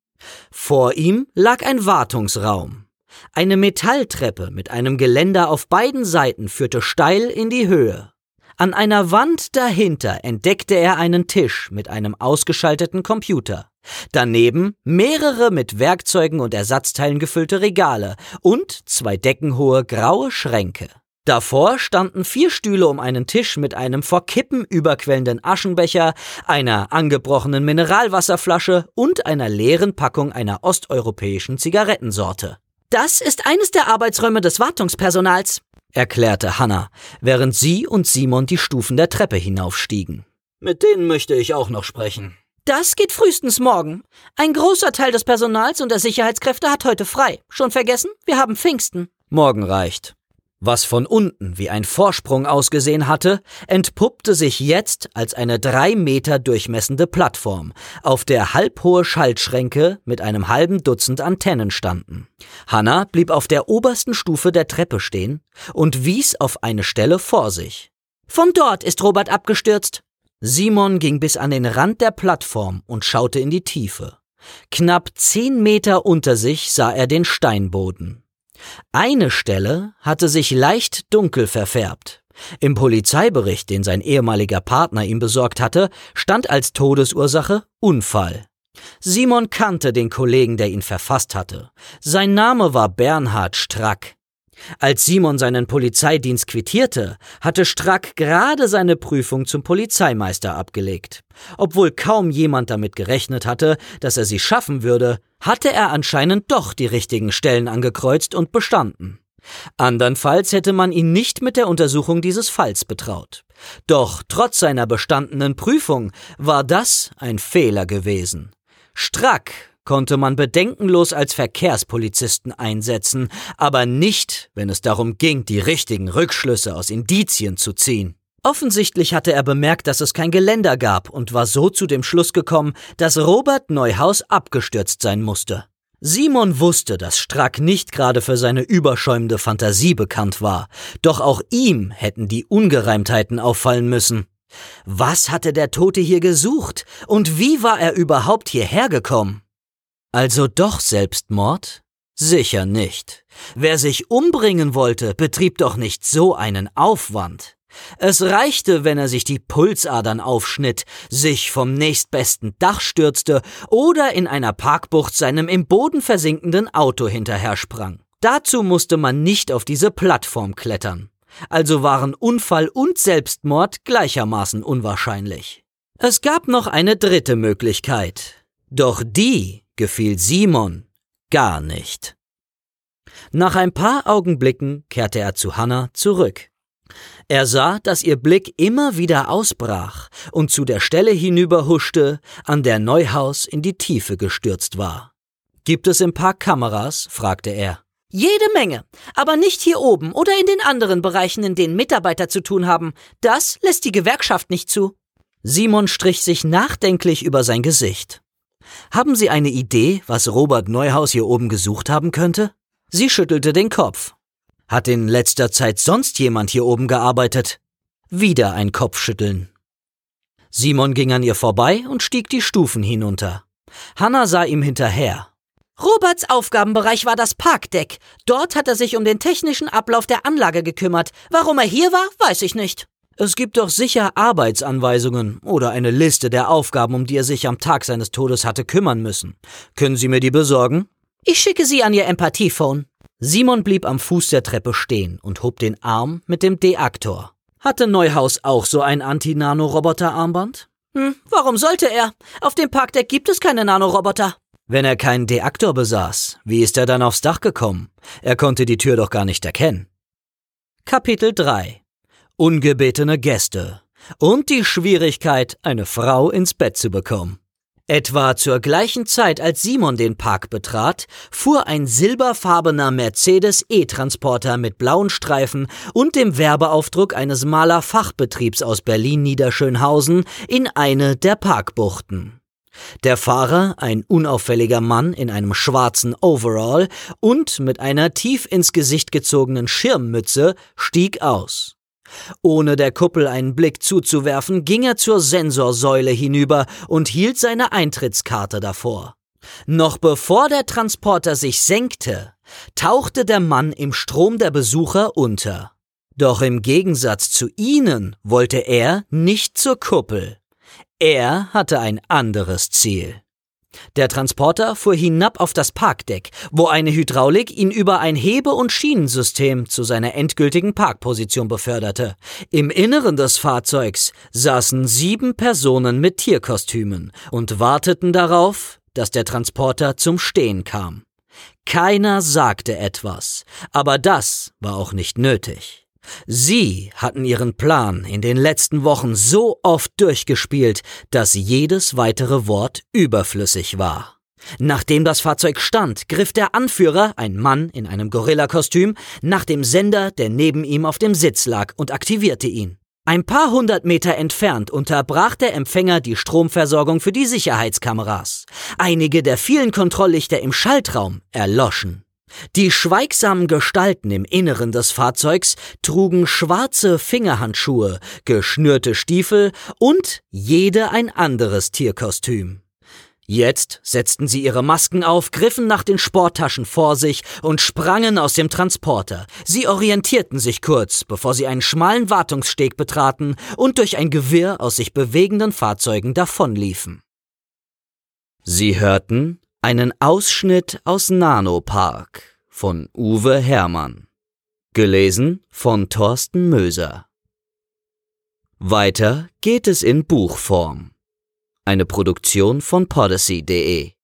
Vor ihm lag ein Wartungsraum. Eine Metalltreppe mit einem Geländer auf beiden Seiten führte steil in die Höhe. An einer Wand dahinter entdeckte er einen Tisch mit einem ausgeschalteten Computer. Daneben mehrere mit Werkzeugen und Ersatzteilen gefüllte Regale und zwei deckenhohe graue Schränke. Davor standen vier Stühle um einen Tisch mit einem vor Kippen überquellenden Aschenbecher, einer angebrochenen Mineralwasserflasche und einer leeren Packung einer osteuropäischen Zigarettensorte. Das ist eines der Arbeitsräume des Wartungspersonals, erklärte Hanna, während sie und Simon die Stufen der Treppe hinaufstiegen. Mit denen möchte ich auch noch sprechen. Das geht frühestens morgen. Ein großer Teil des Personals und der Sicherheitskräfte hat heute frei. Schon vergessen? Wir haben Pfingsten. Morgen reicht. Was von unten wie ein Vorsprung ausgesehen hatte, entpuppte sich jetzt als eine drei Meter durchmessende Plattform, auf der halbhohe Schaltschränke mit einem halben Dutzend Antennen standen. Hanna blieb auf der obersten Stufe der Treppe stehen und wies auf eine Stelle vor sich. Von dort ist Robert abgestürzt. Simon ging bis an den Rand der Plattform und schaute in die Tiefe. Knapp zehn Meter unter sich sah er den Steinboden. Eine Stelle hatte sich leicht dunkel verfärbt. Im Polizeibericht, den sein ehemaliger Partner ihm besorgt hatte, stand als Todesursache Unfall. Simon kannte den Kollegen, der ihn verfasst hatte. Sein Name war Bernhard Strack. Als Simon seinen Polizeidienst quittierte, hatte Strack gerade seine Prüfung zum Polizeimeister abgelegt. Obwohl kaum jemand damit gerechnet hatte, dass er sie schaffen würde, hatte er anscheinend doch die richtigen Stellen angekreuzt und bestanden. Andernfalls hätte man ihn nicht mit der Untersuchung dieses Falls betraut. Doch trotz seiner bestandenen Prüfung war das ein Fehler gewesen. Strack konnte man bedenkenlos als Verkehrspolizisten einsetzen, aber nicht, wenn es darum ging, die richtigen Rückschlüsse aus Indizien zu ziehen. Offensichtlich hatte er bemerkt, dass es kein Geländer gab und war so zu dem Schluss gekommen, dass Robert Neuhaus abgestürzt sein musste. Simon wusste, dass Strack nicht gerade für seine überschäumende Fantasie bekannt war, doch auch ihm hätten die Ungereimtheiten auffallen müssen. Was hatte der Tote hier gesucht und wie war er überhaupt hierher gekommen? Also doch Selbstmord? Sicher nicht. Wer sich umbringen wollte, betrieb doch nicht so einen Aufwand. Es reichte, wenn er sich die Pulsadern aufschnitt, sich vom nächstbesten Dach stürzte oder in einer Parkbucht seinem im Boden versinkenden Auto hinterher sprang. Dazu musste man nicht auf diese Plattform klettern. Also waren Unfall und Selbstmord gleichermaßen unwahrscheinlich. Es gab noch eine dritte Möglichkeit. Doch die gefiel Simon gar nicht. Nach ein paar Augenblicken kehrte er zu Hannah zurück. Er sah, dass ihr Blick immer wieder ausbrach und zu der Stelle hinüberhuschte, an der Neuhaus in die Tiefe gestürzt war. Gibt es im Park Kameras? fragte er. Jede Menge, aber nicht hier oben oder in den anderen Bereichen, in denen Mitarbeiter zu tun haben. Das lässt die Gewerkschaft nicht zu. Simon strich sich nachdenklich über sein Gesicht. Haben Sie eine Idee, was Robert Neuhaus hier oben gesucht haben könnte? Sie schüttelte den Kopf. Hat in letzter Zeit sonst jemand hier oben gearbeitet? Wieder ein Kopfschütteln. Simon ging an ihr vorbei und stieg die Stufen hinunter. Hanna sah ihm hinterher. Roberts Aufgabenbereich war das Parkdeck. Dort hat er sich um den technischen Ablauf der Anlage gekümmert. Warum er hier war, weiß ich nicht. Es gibt doch sicher Arbeitsanweisungen oder eine Liste der Aufgaben, um die er sich am Tag seines Todes hatte kümmern müssen. Können Sie mir die besorgen? Ich schicke sie an Ihr Empathiephone. Simon blieb am Fuß der Treppe stehen und hob den Arm mit dem Deaktor. Hatte Neuhaus auch so ein Anti-Nanoroboter-Armband? Hm, warum sollte er? Auf dem Parkdeck gibt es keine Nanoroboter. Wenn er keinen Deaktor besaß, wie ist er dann aufs Dach gekommen? Er konnte die Tür doch gar nicht erkennen. Kapitel 3 Ungebetene Gäste und die Schwierigkeit, eine Frau ins Bett zu bekommen. Etwa zur gleichen Zeit, als Simon den Park betrat, fuhr ein silberfarbener Mercedes E-Transporter mit blauen Streifen und dem Werbeaufdruck eines Malerfachbetriebs aus Berlin-Niederschönhausen in eine der Parkbuchten. Der Fahrer, ein unauffälliger Mann in einem schwarzen Overall und mit einer tief ins Gesicht gezogenen Schirmmütze, stieg aus. Ohne der Kuppel einen Blick zuzuwerfen, ging er zur Sensorsäule hinüber und hielt seine Eintrittskarte davor. Noch bevor der Transporter sich senkte, tauchte der Mann im Strom der Besucher unter. Doch im Gegensatz zu ihnen wollte er nicht zur Kuppel. Er hatte ein anderes Ziel. Der Transporter fuhr hinab auf das Parkdeck, wo eine Hydraulik ihn über ein Hebe- und Schienensystem zu seiner endgültigen Parkposition beförderte. Im Inneren des Fahrzeugs saßen sieben Personen mit Tierkostümen und warteten darauf, dass der Transporter zum Stehen kam. Keiner sagte etwas, aber das war auch nicht nötig. Sie hatten ihren Plan in den letzten Wochen so oft durchgespielt, dass jedes weitere Wort überflüssig war. Nachdem das Fahrzeug stand, griff der Anführer, ein Mann in einem Gorillakostüm, nach dem Sender, der neben ihm auf dem Sitz lag, und aktivierte ihn. Ein paar hundert Meter entfernt unterbrach der Empfänger die Stromversorgung für die Sicherheitskameras. Einige der vielen Kontrolllichter im Schaltraum erloschen. Die schweigsamen Gestalten im Inneren des Fahrzeugs trugen schwarze Fingerhandschuhe, geschnürte Stiefel und jede ein anderes Tierkostüm. Jetzt setzten sie ihre Masken auf, griffen nach den Sporttaschen vor sich und sprangen aus dem Transporter. Sie orientierten sich kurz, bevor sie einen schmalen Wartungssteg betraten und durch ein Gewirr aus sich bewegenden Fahrzeugen davonliefen. Sie hörten einen Ausschnitt aus Nanopark von Uwe Hermann. Gelesen von Thorsten Möser. Weiter geht es in Buchform. Eine Produktion von podyssey.de